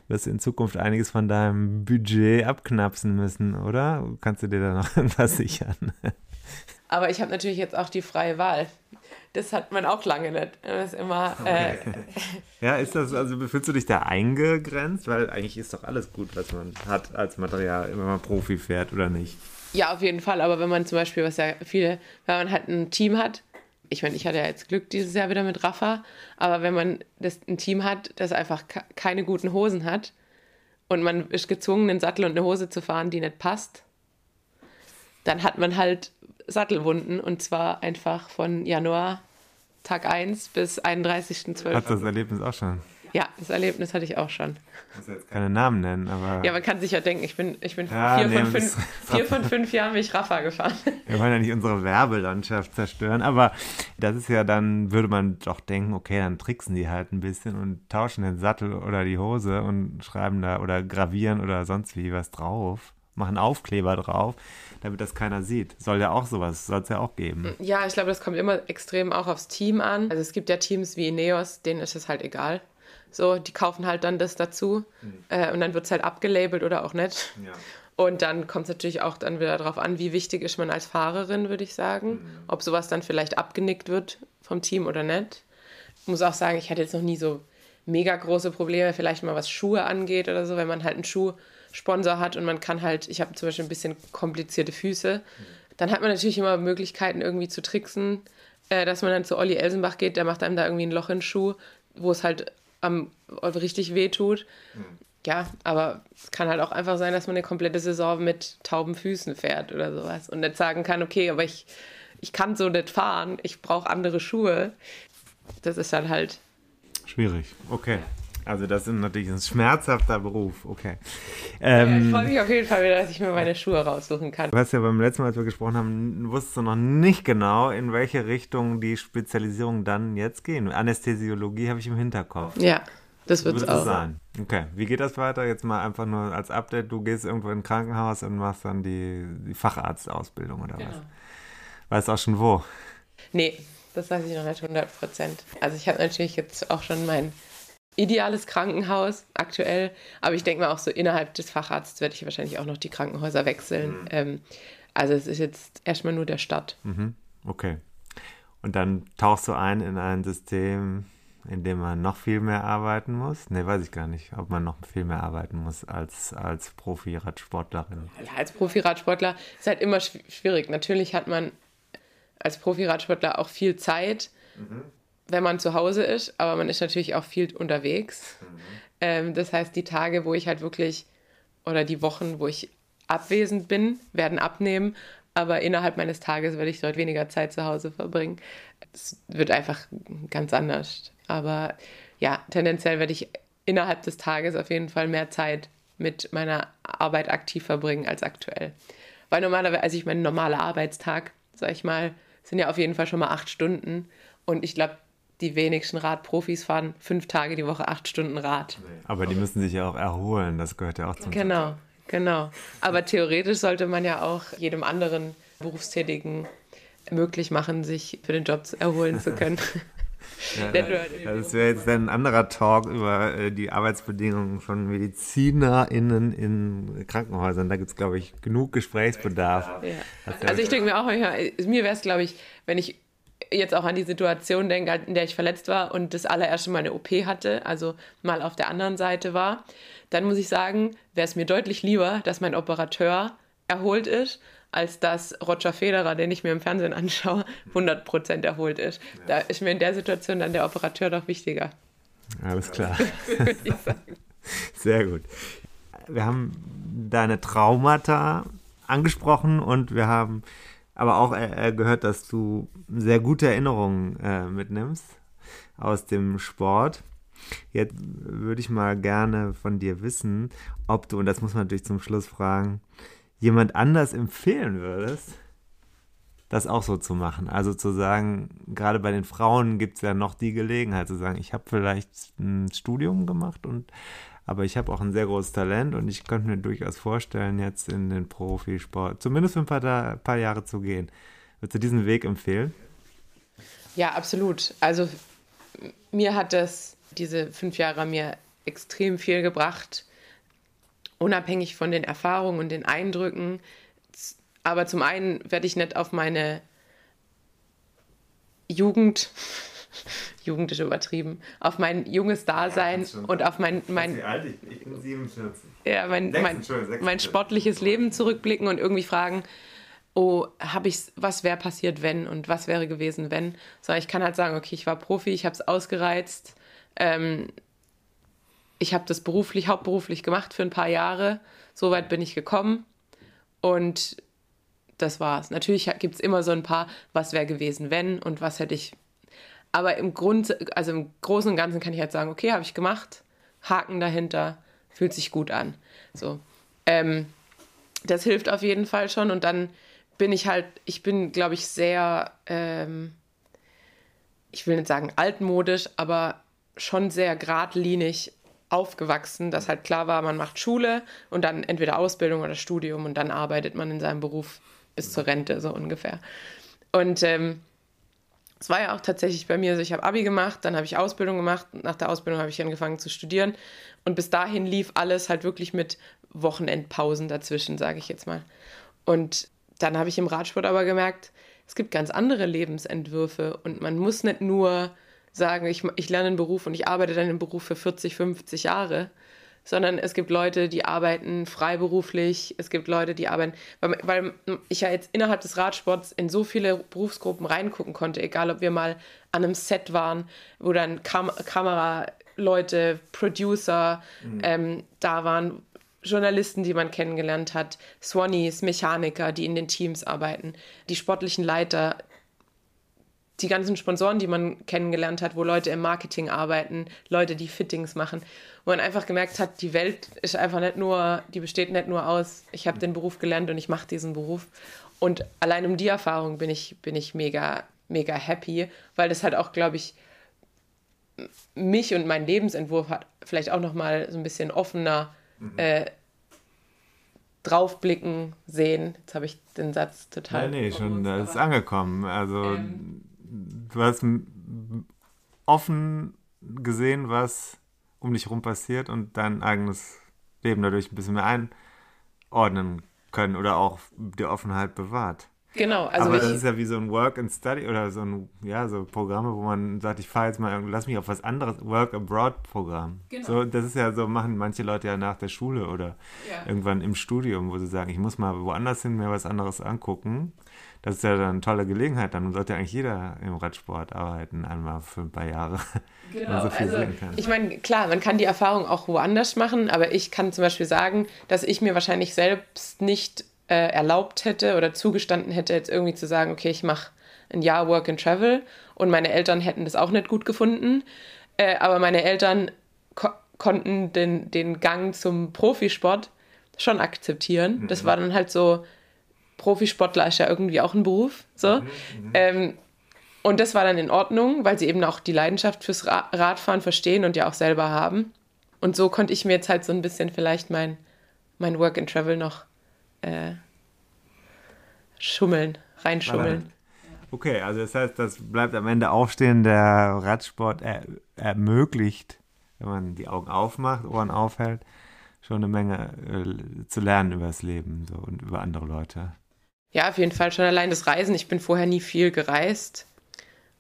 Du wirst in Zukunft einiges von deinem Budget abknapsen müssen, oder? Kannst du dir da noch irgendwas sichern? Aber ich habe natürlich jetzt auch die freie Wahl. Das hat man auch lange nicht. Das ist immer. Äh, ja, ist das, also fühlst du dich da eingegrenzt? Weil eigentlich ist doch alles gut, was man hat als Material, wenn man Profi fährt oder nicht. Ja, auf jeden Fall. Aber wenn man zum Beispiel, was ja viele, wenn man halt ein Team hat, ich meine, ich hatte ja jetzt Glück dieses Jahr wieder mit Rafa, aber wenn man das, ein Team hat, das einfach keine guten Hosen hat und man ist gezwungen, einen Sattel und eine Hose zu fahren, die nicht passt, dann hat man halt Sattelwunden und zwar einfach von Januar Tag 1 bis 31.12. Hat das Erlebnis auch schon? Ja, das Erlebnis hatte ich auch schon. Ich muss jetzt keine Namen nennen, aber. Ja, man kann sich ja denken, ich bin, ich bin ja, vier, nee, von fünf, vier von fünf Jahren mich Rafa gefahren. Wir wollen ja nicht unsere Werbelandschaft zerstören, aber das ist ja dann, würde man doch denken, okay, dann tricksen die halt ein bisschen und tauschen den Sattel oder die Hose und schreiben da oder gravieren oder sonst wie was drauf machen Aufkleber drauf, damit das keiner sieht. Soll ja auch sowas, soll es ja auch geben. Ja, ich glaube, das kommt immer extrem auch aufs Team an. Also es gibt ja Teams wie Ineos, denen ist es halt egal. So, die kaufen halt dann das dazu mhm. äh, und dann wird es halt abgelabelt oder auch nicht. Ja. Und dann kommt es natürlich auch dann wieder darauf an, wie wichtig ist man als Fahrerin, würde ich sagen. Mhm. Ob sowas dann vielleicht abgenickt wird vom Team oder nicht. Ich muss auch sagen, ich hatte jetzt noch nie so mega große Probleme, vielleicht mal was Schuhe angeht oder so, wenn man halt einen Schuhsponsor hat und man kann halt, ich habe zum Beispiel ein bisschen komplizierte Füße, dann hat man natürlich immer Möglichkeiten irgendwie zu tricksen, äh, dass man dann zu Olli Elsenbach geht, der macht einem da irgendwie ein Loch in den Schuh, wo es halt am, richtig weh tut. Mhm. Ja, aber es kann halt auch einfach sein, dass man eine komplette Saison mit tauben Füßen fährt oder sowas und nicht sagen kann, okay, aber ich, ich kann so nicht fahren, ich brauche andere Schuhe. Das ist dann halt Schwierig, okay. Also das ist natürlich ein schmerzhafter Beruf, okay. Ähm, ja, ich freue mich auf jeden Fall wieder, dass ich mir meine Schuhe raussuchen kann. Du hast ja beim letzten Mal, als wir gesprochen haben, wusstest du noch nicht genau, in welche Richtung die Spezialisierung dann jetzt gehen. Anästhesiologie habe ich im Hinterkopf. Ja, das wird es auch. sein. Okay, wie geht das weiter? Jetzt mal einfach nur als Update, du gehst irgendwo in ein Krankenhaus und machst dann die, die Facharztausbildung oder genau. was? Weißt auch schon wo? Nee, das weiß ich noch nicht 100 Prozent. Also ich habe natürlich jetzt auch schon mein ideales Krankenhaus aktuell, aber ich denke mal auch so innerhalb des Facharztes werde ich wahrscheinlich auch noch die Krankenhäuser wechseln. Mhm. Ähm, also es ist jetzt erstmal nur der Stadt. Mhm. Okay. Und dann tauchst du ein in ein System, in dem man noch viel mehr arbeiten muss? Ne, weiß ich gar nicht, ob man noch viel mehr arbeiten muss als, als Profi-Radsportlerin. Ja, als Profi-Radsportler ist halt immer schwierig. Natürlich hat man als Profi-Radsportler auch viel Zeit, mhm. Wenn man zu Hause ist, aber man ist natürlich auch viel unterwegs. Mhm. Ähm, das heißt, die Tage, wo ich halt wirklich, oder die Wochen, wo ich abwesend bin, werden abnehmen, aber innerhalb meines Tages werde ich dort weniger Zeit zu Hause verbringen. Es wird einfach ganz anders. Aber ja, tendenziell werde ich innerhalb des Tages auf jeden Fall mehr Zeit mit meiner Arbeit aktiv verbringen als aktuell. Weil normalerweise, also ich mein normaler Arbeitstag, sag ich mal, sind ja auf jeden Fall schon mal acht Stunden. Und ich glaube, die wenigsten Radprofis fahren fünf Tage die Woche acht Stunden Rad. Aber die müssen sich ja auch erholen, das gehört ja auch zum Genau, Job. genau. Aber theoretisch sollte man ja auch jedem anderen Berufstätigen möglich machen, sich für den Job erholen zu können. Ja, das wäre jetzt ein anderer Talk über äh, die Arbeitsbedingungen von MedizinerInnen in Krankenhäusern. Da gibt es, glaube ich, genug Gesprächsbedarf. Ja. Also ich denke mir auch mir wäre es, glaube ich, wenn ich jetzt auch an die Situation denke, in der ich verletzt war und das allererste Mal eine OP hatte, also mal auf der anderen Seite war, dann muss ich sagen, wäre es mir deutlich lieber, dass mein Operateur erholt ist als dass Roger Federer, den ich mir im Fernsehen anschaue, 100% erholt ist. Da ist mir in der Situation dann der Operateur doch wichtiger. Alles klar. Sehr gut. Wir haben deine Traumata angesprochen und wir haben aber auch äh, gehört, dass du sehr gute Erinnerungen äh, mitnimmst aus dem Sport. Jetzt würde ich mal gerne von dir wissen, ob du, und das muss man natürlich zum Schluss fragen, jemand anders empfehlen würdest, das auch so zu machen. Also zu sagen, gerade bei den Frauen gibt es ja noch die Gelegenheit zu sagen, ich habe vielleicht ein Studium gemacht und aber ich habe auch ein sehr großes Talent und ich könnte mir durchaus vorstellen, jetzt in den Profisport zumindest für ein paar, paar Jahre zu gehen. Würdest du diesen Weg empfehlen? Ja, absolut. Also mir hat das diese fünf Jahre mir extrem viel gebracht unabhängig von den Erfahrungen und den Eindrücken, aber zum einen werde ich nicht auf meine Jugend, Jugend ist übertrieben, auf mein junges Dasein Ja, und auf mein, mein, alt? Ich, ich bin 47. ja, mein, mein, mein sportliches Leben zurückblicken und irgendwie fragen, oh, habe ich was wäre passiert, wenn und was wäre gewesen, wenn. Sondern ich kann halt sagen, okay, ich war Profi, ich habe es ausgereizt, ähm, ich habe das beruflich, hauptberuflich gemacht für ein paar Jahre. So weit bin ich gekommen und das war's. Natürlich gibt es immer so ein paar, was wäre gewesen, wenn und was hätte ich. Aber im Grund, also im Großen und Ganzen kann ich halt sagen, okay, habe ich gemacht, Haken dahinter, fühlt sich gut an. So. Ähm, das hilft auf jeden Fall schon. Und dann bin ich halt, ich bin, glaube ich, sehr, ähm, ich will nicht sagen altmodisch, aber schon sehr geradlinig aufgewachsen, dass halt klar war, man macht Schule und dann entweder Ausbildung oder Studium und dann arbeitet man in seinem Beruf bis zur Rente, so ungefähr. Und ähm, es war ja auch tatsächlich bei mir so, ich habe Abi gemacht, dann habe ich Ausbildung gemacht, nach der Ausbildung habe ich angefangen zu studieren. Und bis dahin lief alles halt wirklich mit Wochenendpausen dazwischen, sage ich jetzt mal. Und dann habe ich im Radsport aber gemerkt, es gibt ganz andere Lebensentwürfe. Und man muss nicht nur sagen, ich, ich lerne einen Beruf und ich arbeite dann im Beruf für 40, 50 Jahre, sondern es gibt Leute, die arbeiten freiberuflich, es gibt Leute, die arbeiten, weil, weil ich ja jetzt innerhalb des Radsports in so viele Berufsgruppen reingucken konnte, egal ob wir mal an einem Set waren, wo dann Kam Kameraleute, Producer ähm, da waren, Journalisten, die man kennengelernt hat, Swannies, Mechaniker, die in den Teams arbeiten, die sportlichen Leiter, die ganzen Sponsoren, die man kennengelernt hat, wo Leute im Marketing arbeiten, Leute, die Fittings machen, wo man einfach gemerkt hat, die Welt ist einfach nicht nur, die besteht nicht nur aus, ich habe den Beruf gelernt und ich mache diesen Beruf. Und allein um die Erfahrung bin ich, bin ich mega, mega happy, weil das halt auch, glaube ich, mich und mein Lebensentwurf hat vielleicht auch nochmal so ein bisschen offener äh, draufblicken, sehen. Jetzt habe ich den Satz total. Nee, nee, schon, das ist angekommen. Also, Ähm. Du hast offen gesehen, was um dich herum passiert und dein eigenes Leben dadurch ein bisschen mehr einordnen können oder auch die Offenheit bewahrt. Genau, also Aber das ist ja wie so ein Work and Study oder so ein, ja, so Programme, wo man sagt, ich fahre jetzt mal, lass mich auf was anderes, Work Abroad Programm. Genau. So, das ist ja so, machen manche Leute ja nach der Schule oder Ja. irgendwann im Studium, wo sie sagen, ich muss mal woanders hin, mir was anderes angucken. Das ist ja dann eine tolle Gelegenheit. Dann sollte eigentlich jeder im Radsport arbeiten, einmal für ein paar Jahre. Genau, man so viel also ich meine, klar, man kann die Erfahrung auch woanders machen, aber ich kann zum Beispiel sagen, dass ich mir wahrscheinlich selbst nicht äh, erlaubt hätte oder zugestanden hätte, jetzt irgendwie zu sagen, okay, ich mache ein Jahr Work and Travel und meine Eltern hätten das auch nicht gut gefunden, äh, aber meine Eltern ko konnten den, den Gang zum Profisport schon akzeptieren. Das war dann halt so, Profisportler ist ja irgendwie auch ein Beruf, so. Ähm, und das war dann in Ordnung, weil sie eben auch die Leidenschaft fürs Ra Radfahren verstehen und ja auch selber haben. Und so konnte ich mir jetzt halt so ein bisschen vielleicht mein, mein Work and Travel noch äh, schummeln, reinschummeln. Okay, also das heißt, das bleibt am Ende aufstehen, der Radsport er ermöglicht, wenn man die Augen aufmacht, Ohren aufhält, schon eine Menge äh, zu lernen über das Leben so, und über andere Leute. Ja, auf jeden Fall schon allein das Reisen. Ich bin vorher nie viel gereist.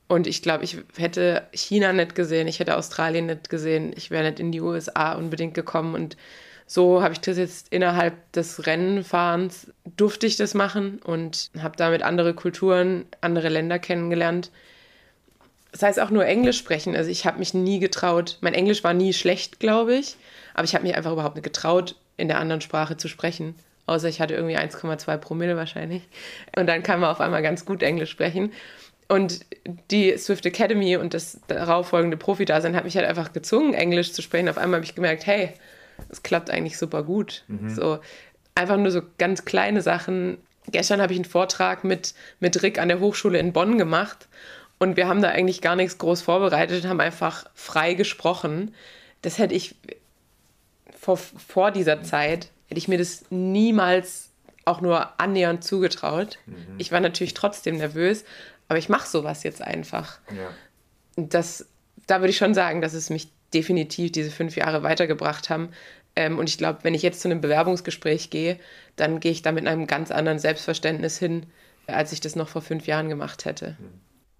Und ich glaube, ich hätte China nicht gesehen, ich hätte Australien nicht gesehen, ich wäre nicht in die USA unbedingt gekommen. Und so habe ich das jetzt innerhalb des Rennenfahrens, durfte ich das machen und habe damit andere Kulturen, andere Länder kennengelernt. Das heißt auch nur Englisch sprechen. Also ich habe mich nie getraut. Mein Englisch war nie schlecht, glaube ich. Aber ich habe mich einfach überhaupt nicht getraut, in der anderen Sprache zu sprechen. Außer ich hatte irgendwie 1,2 Promille wahrscheinlich. Und dann kann man auf einmal ganz gut Englisch sprechen. Und die Swift Academy und das darauffolgende Profi-Dasein hat mich halt einfach gezwungen, Englisch zu sprechen. Auf einmal habe ich gemerkt, hey, es klappt eigentlich super gut. So einfach nur so ganz kleine Sachen. Gestern habe ich einen Vortrag mit, mit Rick an der Hochschule in Bonn gemacht und wir haben da eigentlich gar nichts groß vorbereitet, haben einfach frei gesprochen. Das hätte ich vor, vor dieser Zeit, hätte ich mir das niemals auch nur annähernd zugetraut. Ich war natürlich trotzdem nervös, aber ich mache sowas jetzt einfach. Ja. Das, da würde ich schon sagen, dass es mich definitiv diese fünf Jahre weitergebracht haben. Ähm, und ich glaube, wenn ich jetzt zu einem Bewerbungsgespräch gehe, dann gehe ich da mit einem ganz anderen Selbstverständnis hin, als ich das noch vor fünf Jahren gemacht hätte.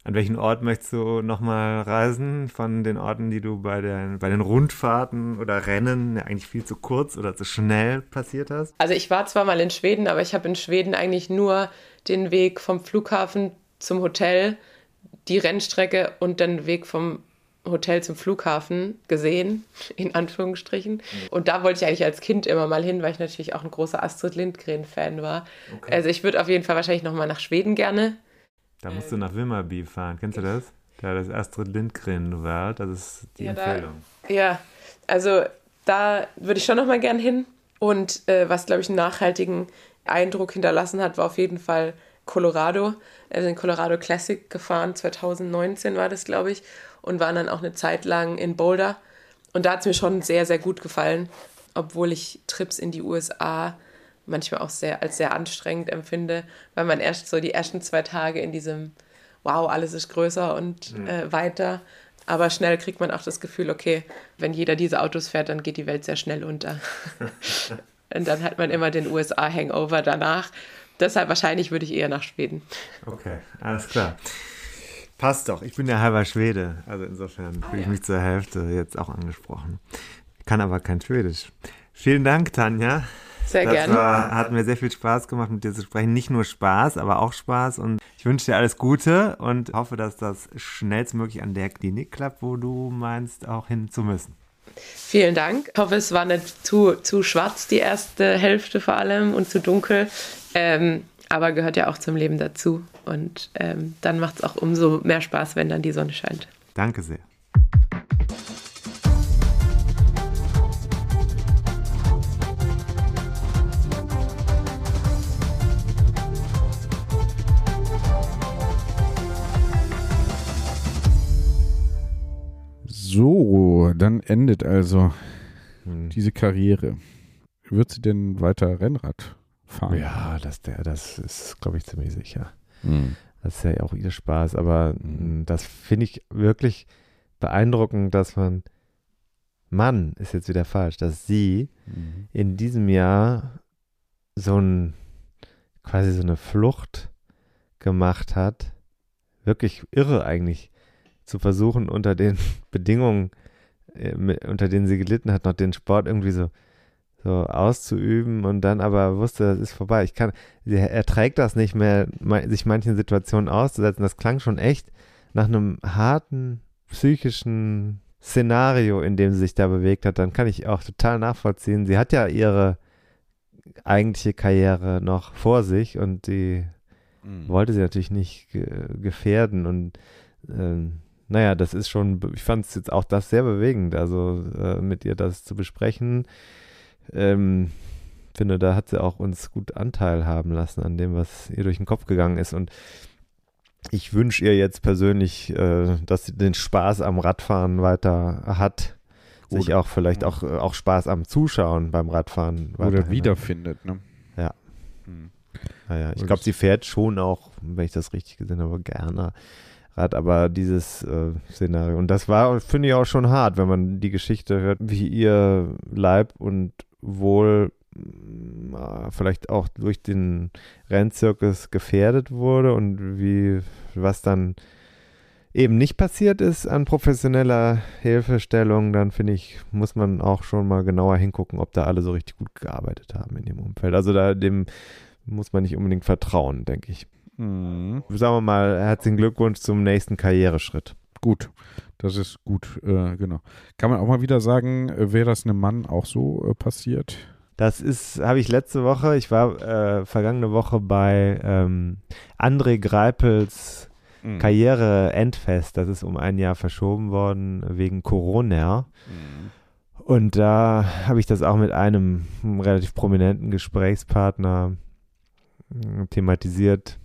An welchen Ort möchtest du nochmal reisen von den Orten, die du bei den, bei den Rundfahrten oder Rennen eigentlich viel zu kurz oder zu schnell passiert hast? Also ich war zwar mal in Schweden, aber ich habe in Schweden eigentlich nur den Weg vom Flughafen zum Hotel, die Rennstrecke und den Weg vom Hotel zum Flughafen gesehen, in Anführungsstrichen. Und da wollte ich eigentlich als Kind immer mal hin, weil ich natürlich auch ein großer Astrid Lindgren-Fan war. Okay. Also ich würde auf jeden Fall wahrscheinlich nochmal nach Schweden gerne. Da musst du nach Wimmerby fahren. Kennst du das? Da das Astrid Lindgren war. Das ist die ja, Empfehlung. Da, ja, also da würde ich schon nochmal gern hin. Und äh, was, glaube ich, einen nachhaltigen Eindruck hinterlassen hat, war auf jeden Fall Colorado. Also in Colorado Classic gefahren, 2019 war das, glaube ich. Und waren dann auch eine Zeit lang in Boulder. Und da hat es mir schon sehr, sehr gut gefallen, obwohl ich Trips in die USA manchmal auch sehr als sehr anstrengend empfinde, weil man erst so die ersten zwei Tage in diesem Wow, alles ist größer und mhm. äh, weiter. Aber schnell kriegt man auch das Gefühl, okay, wenn jeder diese Autos fährt, dann geht die Welt sehr schnell unter. und dann hat man immer den USA-Hangover danach. Deshalb wahrscheinlich würde ich eher nach Schweden. Okay, alles klar. Passt doch. Ich bin ja halber Schwede. Also insofern fühle ich mich zur Hälfte jetzt auch angesprochen. Kann aber kein Schwedisch. Vielen Dank, Tanja. Sehr gerne. War, hat mir sehr viel Spaß gemacht, mit dir zu sprechen. Nicht nur Spaß, aber auch Spaß. Und ich wünsche dir alles Gute und hoffe, dass das schnellstmöglich an der Klinik klappt, wo du meinst, auch hin zu müssen. Vielen Dank. Ich hoffe, es war nicht zu, zu schwarz, die erste Hälfte vor allem, und zu dunkel. Ähm, aber gehört ja auch zum Leben dazu. Und ähm, dann macht es auch umso mehr Spaß, wenn dann die Sonne scheint. Danke sehr. Dann endet also hm. diese Karriere. Wird sie denn weiter Rennrad fahren? Ja, das, der, das ist, glaube ich, ziemlich sicher. Hm. Das ist ja auch ihr Spaß, aber hm. das finde ich wirklich beeindruckend, dass man, Mann ist jetzt wieder falsch, dass sie hm. in diesem Jahr so ein, quasi so eine Flucht gemacht hat. Wirklich irre eigentlich zu versuchen, unter den Bedingungen, unter denen sie gelitten hat, noch den Sport irgendwie so, so auszuüben und dann aber wusste, das ist vorbei. Ich kann, er erträgt das nicht mehr, sich manchen Situationen auszusetzen. Das klang schon echt nach einem harten psychischen Szenario, in dem sie sich da bewegt hat. Dann kann ich auch total nachvollziehen. Sie hat ja ihre eigentliche Karriere noch vor sich und die mhm. wollte sie natürlich nicht gefährden und ähm, naja, das ist schon, ich fand es jetzt auch das sehr bewegend, also äh, mit ihr das zu besprechen. Ähm, finde, da hat sie auch uns gut Anteil haben lassen an dem, was ihr durch den Kopf gegangen ist. Und ich wünsche ihr jetzt persönlich, äh, dass sie den Spaß am Radfahren weiter hat. Gut. Sich auch vielleicht auch, äh, auch Spaß am Zuschauen beim Radfahren Oder wiederfindet, ne? Ja. Hm. Naja, ich glaube, sie fährt schon auch, wenn ich das richtig gesehen habe, gerne hat aber dieses äh, Szenario. Und das war, finde ich, auch schon hart, wenn man die Geschichte hört, wie ihr Leib und Wohl äh, vielleicht auch durch den Rennzirkus gefährdet wurde und wie was dann eben nicht passiert ist an professioneller Hilfestellung, dann finde ich, muss man auch schon mal genauer hingucken, ob da alle so richtig gut gearbeitet haben in dem Umfeld. Also da dem muss man nicht unbedingt vertrauen, denke ich. Mhm. Sagen wir mal, herzlichen Glückwunsch zum nächsten Karriereschritt. Gut, das ist gut, äh, genau. Kann man auch mal wieder sagen, äh, wäre das einem Mann auch so äh, passiert? Das ist, habe ich letzte Woche, ich war äh, vergangene Woche bei ähm, André Greipels mhm. Karriere-Endfest. Das ist um ein Jahr verschoben worden wegen Corona. Mhm. Und da habe ich das auch mit einem relativ prominenten Gesprächspartner äh, thematisiert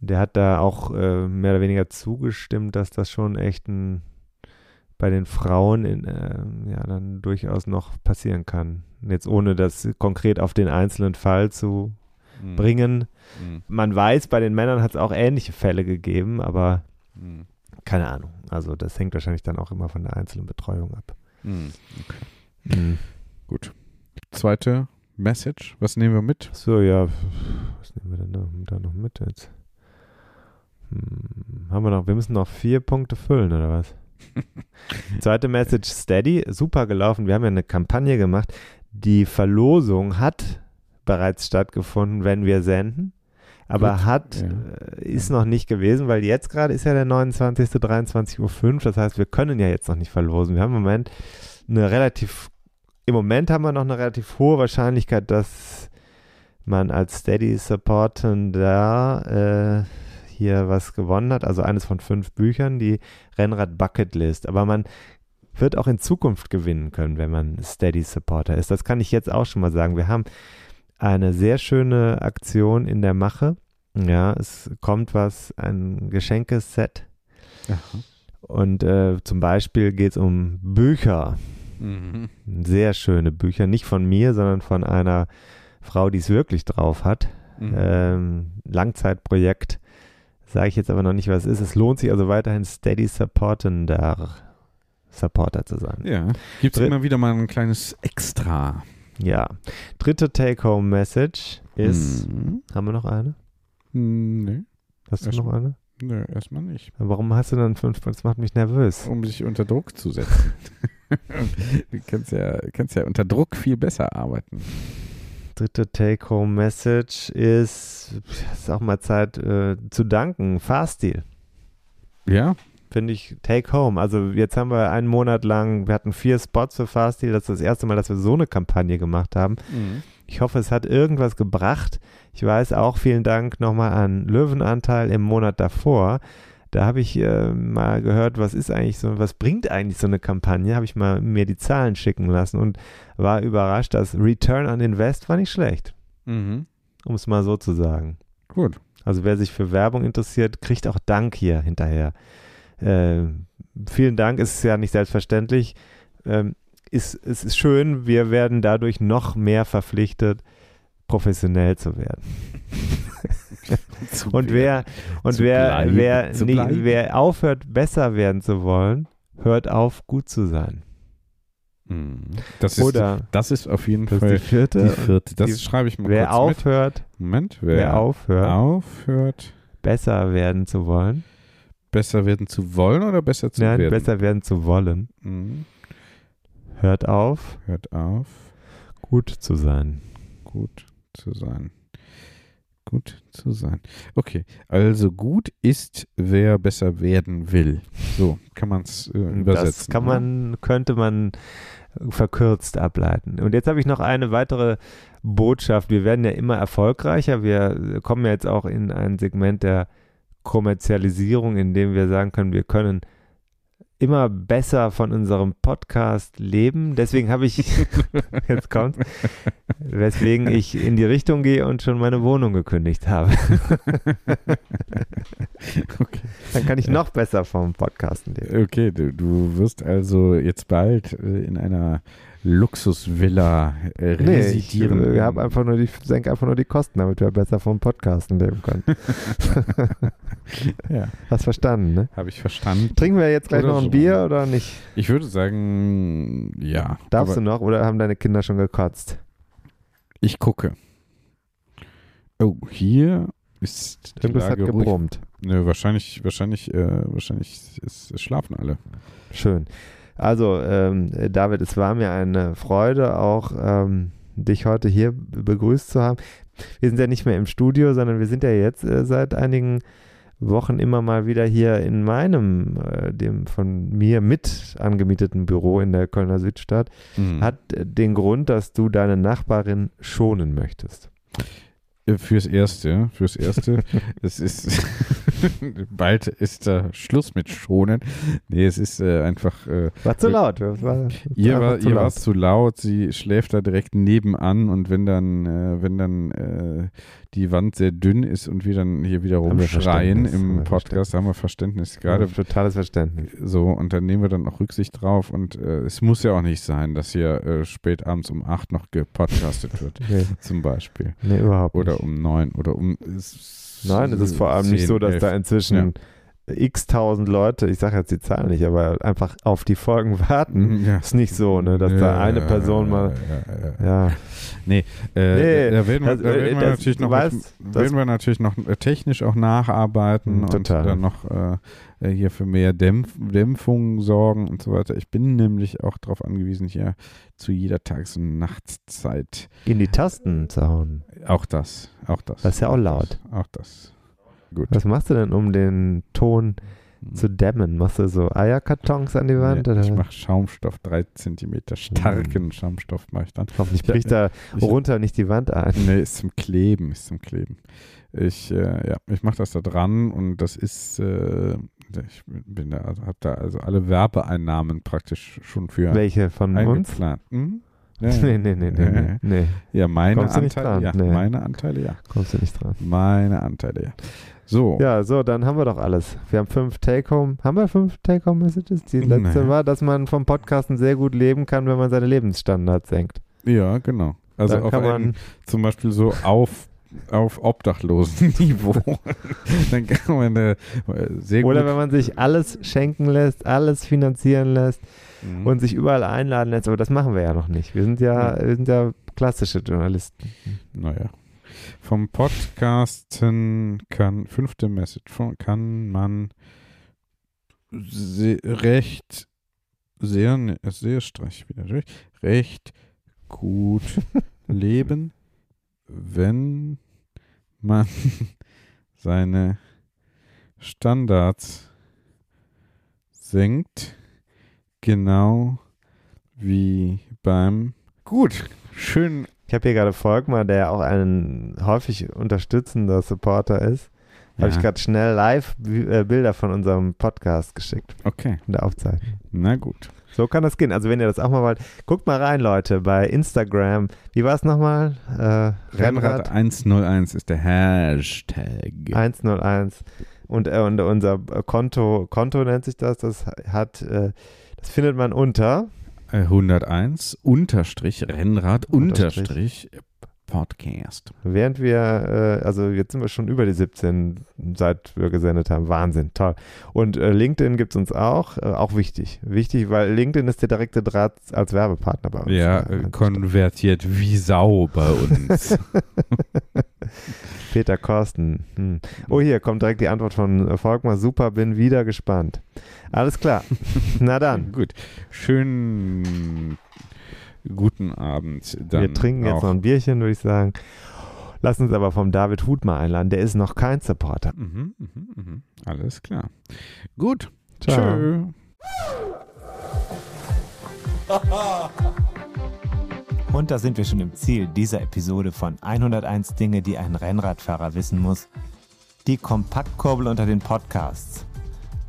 der hat da auch äh, mehr oder weniger zugestimmt, dass das schon echt ein, bei den Frauen in, äh, ja dann durchaus noch passieren kann. Jetzt ohne das konkret auf den einzelnen Fall zu mhm. bringen. Mhm. Man weiß, bei den Männern hat es auch ähnliche Fälle gegeben, aber mhm. keine Ahnung. Also das hängt wahrscheinlich dann auch immer von der einzelnen Betreuung ab. Mhm. Okay. Mhm. Gut. zweite Message. Was nehmen wir mit? So, ja. Was nehmen wir denn da, da noch mit jetzt? Hm, haben wir noch, wir müssen noch vier Punkte füllen, oder was? Zweite Message Steady, super gelaufen. Wir haben ja eine Kampagne gemacht. Die Verlosung hat bereits stattgefunden, wenn wir senden. Aber Gut, hat, ja. äh, ist noch nicht gewesen, weil jetzt gerade ist ja der 29. 23.05 Uhr. Das heißt, wir können ja jetzt noch nicht verlosen. Wir haben im Moment eine relativ, im Moment haben wir noch eine relativ hohe Wahrscheinlichkeit, dass man als Steady Supportender äh, hier was gewonnen hat. Also eines von fünf Büchern, die Rennrad Bucket List. Aber man wird auch in Zukunft gewinnen können, wenn man Steady Supporter ist. Das kann ich jetzt auch schon mal sagen. Wir haben eine sehr schöne Aktion in der Mache. Ja, es kommt was, ein Geschenkeset. Und äh, zum Beispiel geht es um Bücher. Mhm. Sehr schöne Bücher. Nicht von mir, sondern von einer Frau, die es wirklich drauf hat. Mhm. Ähm, Langzeitprojekt. Sage ich jetzt aber noch nicht, was es ist. Es lohnt sich also weiterhin Steady Supportender Supporter zu sein. Ja. Gibt es immer wieder mal ein kleines Extra. Ja. Dritte Take-Home-Message ist. Mhm. Haben wir noch eine? Hm, Nee, Hast du Erst- noch eine? nee, erstmal nicht. Warum hast du dann fünf? Das macht mich nervös. Um sich unter Druck zu setzen. du kannst ja, kannst ja unter Druck viel besser arbeiten. Dritte Take-Home-Message ist, es ist auch mal Zeit äh, zu danken. Fahrstil. Ja? Finde ich Take-Home. Also jetzt haben wir einen Monat lang, wir hatten vier Spots für Fahrstil. Das ist das erste Mal, dass wir so eine Kampagne gemacht haben. Ich hoffe, es hat irgendwas gebracht. Ich weiß auch, vielen Dank nochmal an Löwenanteil im Monat davor. Da habe ich äh, mal gehört, was ist eigentlich so, was bringt eigentlich so eine Kampagne? Habe ich mal mir die Zahlen schicken lassen und war überrascht, dass Return on Invest war nicht schlecht, Mhm. um es mal so zu sagen. Gut. Also wer sich für Werbung interessiert, kriegt auch Dank hier hinterher. Äh, vielen Dank, es ist ja nicht selbstverständlich. Ähm, ist, es ist schön, wir werden dadurch noch mehr verpflichtet, professionell zu werden. Zu Und wer, und Zu wer, bleiben, wer, nicht, wer aufhört, besser werden zu wollen, hört auf, gut zu sein. Mhm. Das ist, Oder das ist auf jeden ist Fall die vierte. die vierte. Das die- schreibe ich mal wer kurz aufhört, mit. Moment. Wer, wer aufhört, aufhört, besser werden zu wollen, besser werden zu wollen oder besser zu nein, werden? besser werden zu wollen, Mhm. hört auf, Hört auf, gut zu sein. gut zu sein. Gut zu sein. Okay, also gut ist, wer besser werden will. So kann man es äh, übersetzen. Das kann oder? man, könnte man verkürzt ableiten. Und jetzt habe ich noch eine weitere Botschaft. Wir werden ja immer erfolgreicher. Wir kommen ja jetzt auch in ein Segment der Kommerzialisierung, in dem wir sagen können, wir können immer besser von unserem Podcast leben. Deswegen habe ich, jetzt kommt, weswegen ich in die Richtung gehe und schon meine Wohnung gekündigt habe. Okay. Dann kann ich noch besser vom Podcasten leben. Okay, du, du wirst also jetzt bald äh, in einer Luxusvilla äh, Nee, ich residieren. äh, hab einfach nur die, senke einfach nur die Kosten, damit wir besser vom Podcasten leben können. ja, Hast verstanden, ne? habe ich verstanden. Trinken wir jetzt gleich Oder noch ein so. Bier oder nicht? Ich würde sagen, ja. Darfst du noch oder haben deine Kinder schon gekotzt? Ich gucke. Oh, hier ist die Irgendwas hat Lage ruhig. gebrummt. Nö, wahrscheinlich, wahrscheinlich, äh, wahrscheinlich ist, es schlafen alle. Schön. Also, ähm, David, es war mir eine Freude, auch ähm, dich heute hier begrüßt zu haben. Wir sind ja nicht mehr im Studio, sondern wir sind ja jetzt äh, seit einigen Wochen immer mal wieder hier in meinem, äh, dem von mir mit angemieteten Büro in der Kölner Südstadt. Mhm. Hat äh, den Grund, dass du deine Nachbarin schonen möchtest. Äh, Fürs Erste, fürs Erste. es ist bald ist da Schluss mit Schonen. Nee, es ist äh, einfach. Äh, War zu laut. Das war, ihr war, zu ihr laut. war es zu laut. Sie schläft da direkt nebenan und wenn dann, äh, wenn dann äh, die Wand sehr dünn ist und wir dann hier wieder rumschreien im Podcast, haben wir Verständnis. Gerade Gerade totales Verständnis. so und dann nehmen wir dann auch Rücksicht drauf und äh, es muss ja auch nicht sein, dass hier äh, spät abends um acht noch gepodcastet wird, Nee, zum Beispiel. nee überhaupt Oder nicht. um neun oder um. s- Nein, es ist vor allem nicht so, dass da inzwischen Ja. X tausend Leute, ich sage jetzt die Zahl nicht, aber einfach auf die Folgen warten. Ja. Ist nicht so, ne, dass da eine Person mal, Ja, ja. ja, Nee, äh, Nee, da werden wir, das- da werden wir das- natürlich noch, weißt, das- werden wir natürlich noch äh, technisch auch nacharbeiten und total. dann noch äh, äh, hier für mehr Dämpf Dämpfung sorgen und so weiter. Ich bin nämlich auch darauf angewiesen, hier zu jeder Tages- und Nachtzeit in die Tasten zu hauen. auch das, auch das. Das ist ja auch laut. Auch das. Gut. Was machst du denn, um den Ton zu dämmen? Machst du so Eierkartons an die Wand? Nee, ich mache Schaumstoff, drei Zentimeter starken Schaumstoff mache ich dann. Hoffentlich bricht da Ich- runter nicht die Wand ein. Nee, ist zum Kleben, ist zum Kleben. Ich, äh, ja, ich mache das da dran und das ist, äh, ich bin da, also, habe da also alle Werbeeinnahmen praktisch schon für Welche von uns? eingeplant. Hm? Nee, nee, nee, nee, nee, nee. ja, meine Kommst Anteile, ja, Nee. meine Anteile, ja, Kommst du nicht dran. meine Anteile, ja. So, Ja, so, dann haben wir doch alles. Wir haben fünf Take-Home. Haben wir fünf Take-Home-Messages? Die letzte Nee. war, dass man vom Podcasten sehr gut leben kann, wenn man seine Lebensstandards senkt. ja, genau. Also dann auf einem, zum Beispiel so auf auf Obdachlosenniveau. Dann kann man äh, sehr oder gut wenn man sich alles schenken lässt, alles finanzieren lässt Mhm. und sich überall einladen lässt. Aber das machen wir ja noch nicht. Wir sind ja, Ja. wir sind ja klassische Journalisten. Naja. Vom Podcasten kann, fünfte Message, kann man se, recht, sehr, ne- sehr streich wieder durch, recht gut leben, wenn man seine Standards senkt, genau wie beim Gut, schön Ich habe hier gerade Volkmar, der auch ein häufig unterstützender Supporter ist. Habe ich Ja. gerade schnell live äh, Bilder von unserem Podcast geschickt, Okay, von der Aufzeichnung. na gut. So kann das gehen. Also wenn ihr das auch mal wollt, guckt mal rein, Leute, bei Instagram. Wie war es nochmal? Äh, Rennrad 101 ist der Hashtag. 101. Und, äh, und unser Konto, Konto nennt sich das, das hat, äh, das findet man unter Äh, 101 unterstrich Rennrad Unterstrich. unterstrich Podcast. Während wir, äh, also jetzt sind wir schon über die 17, seit wir gesendet haben. Wahnsinn, toll. Und äh, LinkedIn gibt es uns auch, äh, auch wichtig. Wichtig, weil LinkedIn ist der direkte Draht als Werbepartner bei uns. Ja, Äh, konvertiert wie Sau bei uns. Peter Korsten. Hm. Oh, hier kommt direkt die Antwort von äh, Volkmar. Super, bin wieder gespannt. Alles klar. Na dann. Gut. Schönen guten Abend. Dann wir trinken jetzt noch ein Bierchen, würde ich sagen. Lass uns aber vom David Hut mal einladen. Der ist noch kein Supporter. Mhm, mhm, mhm. Alles klar. Gut. Ciao. Tschö. Und da sind wir schon im Ziel dieser Episode von 101 Dinge, die ein Rennradfahrer wissen muss. Die Kompaktkurbel unter den Podcasts.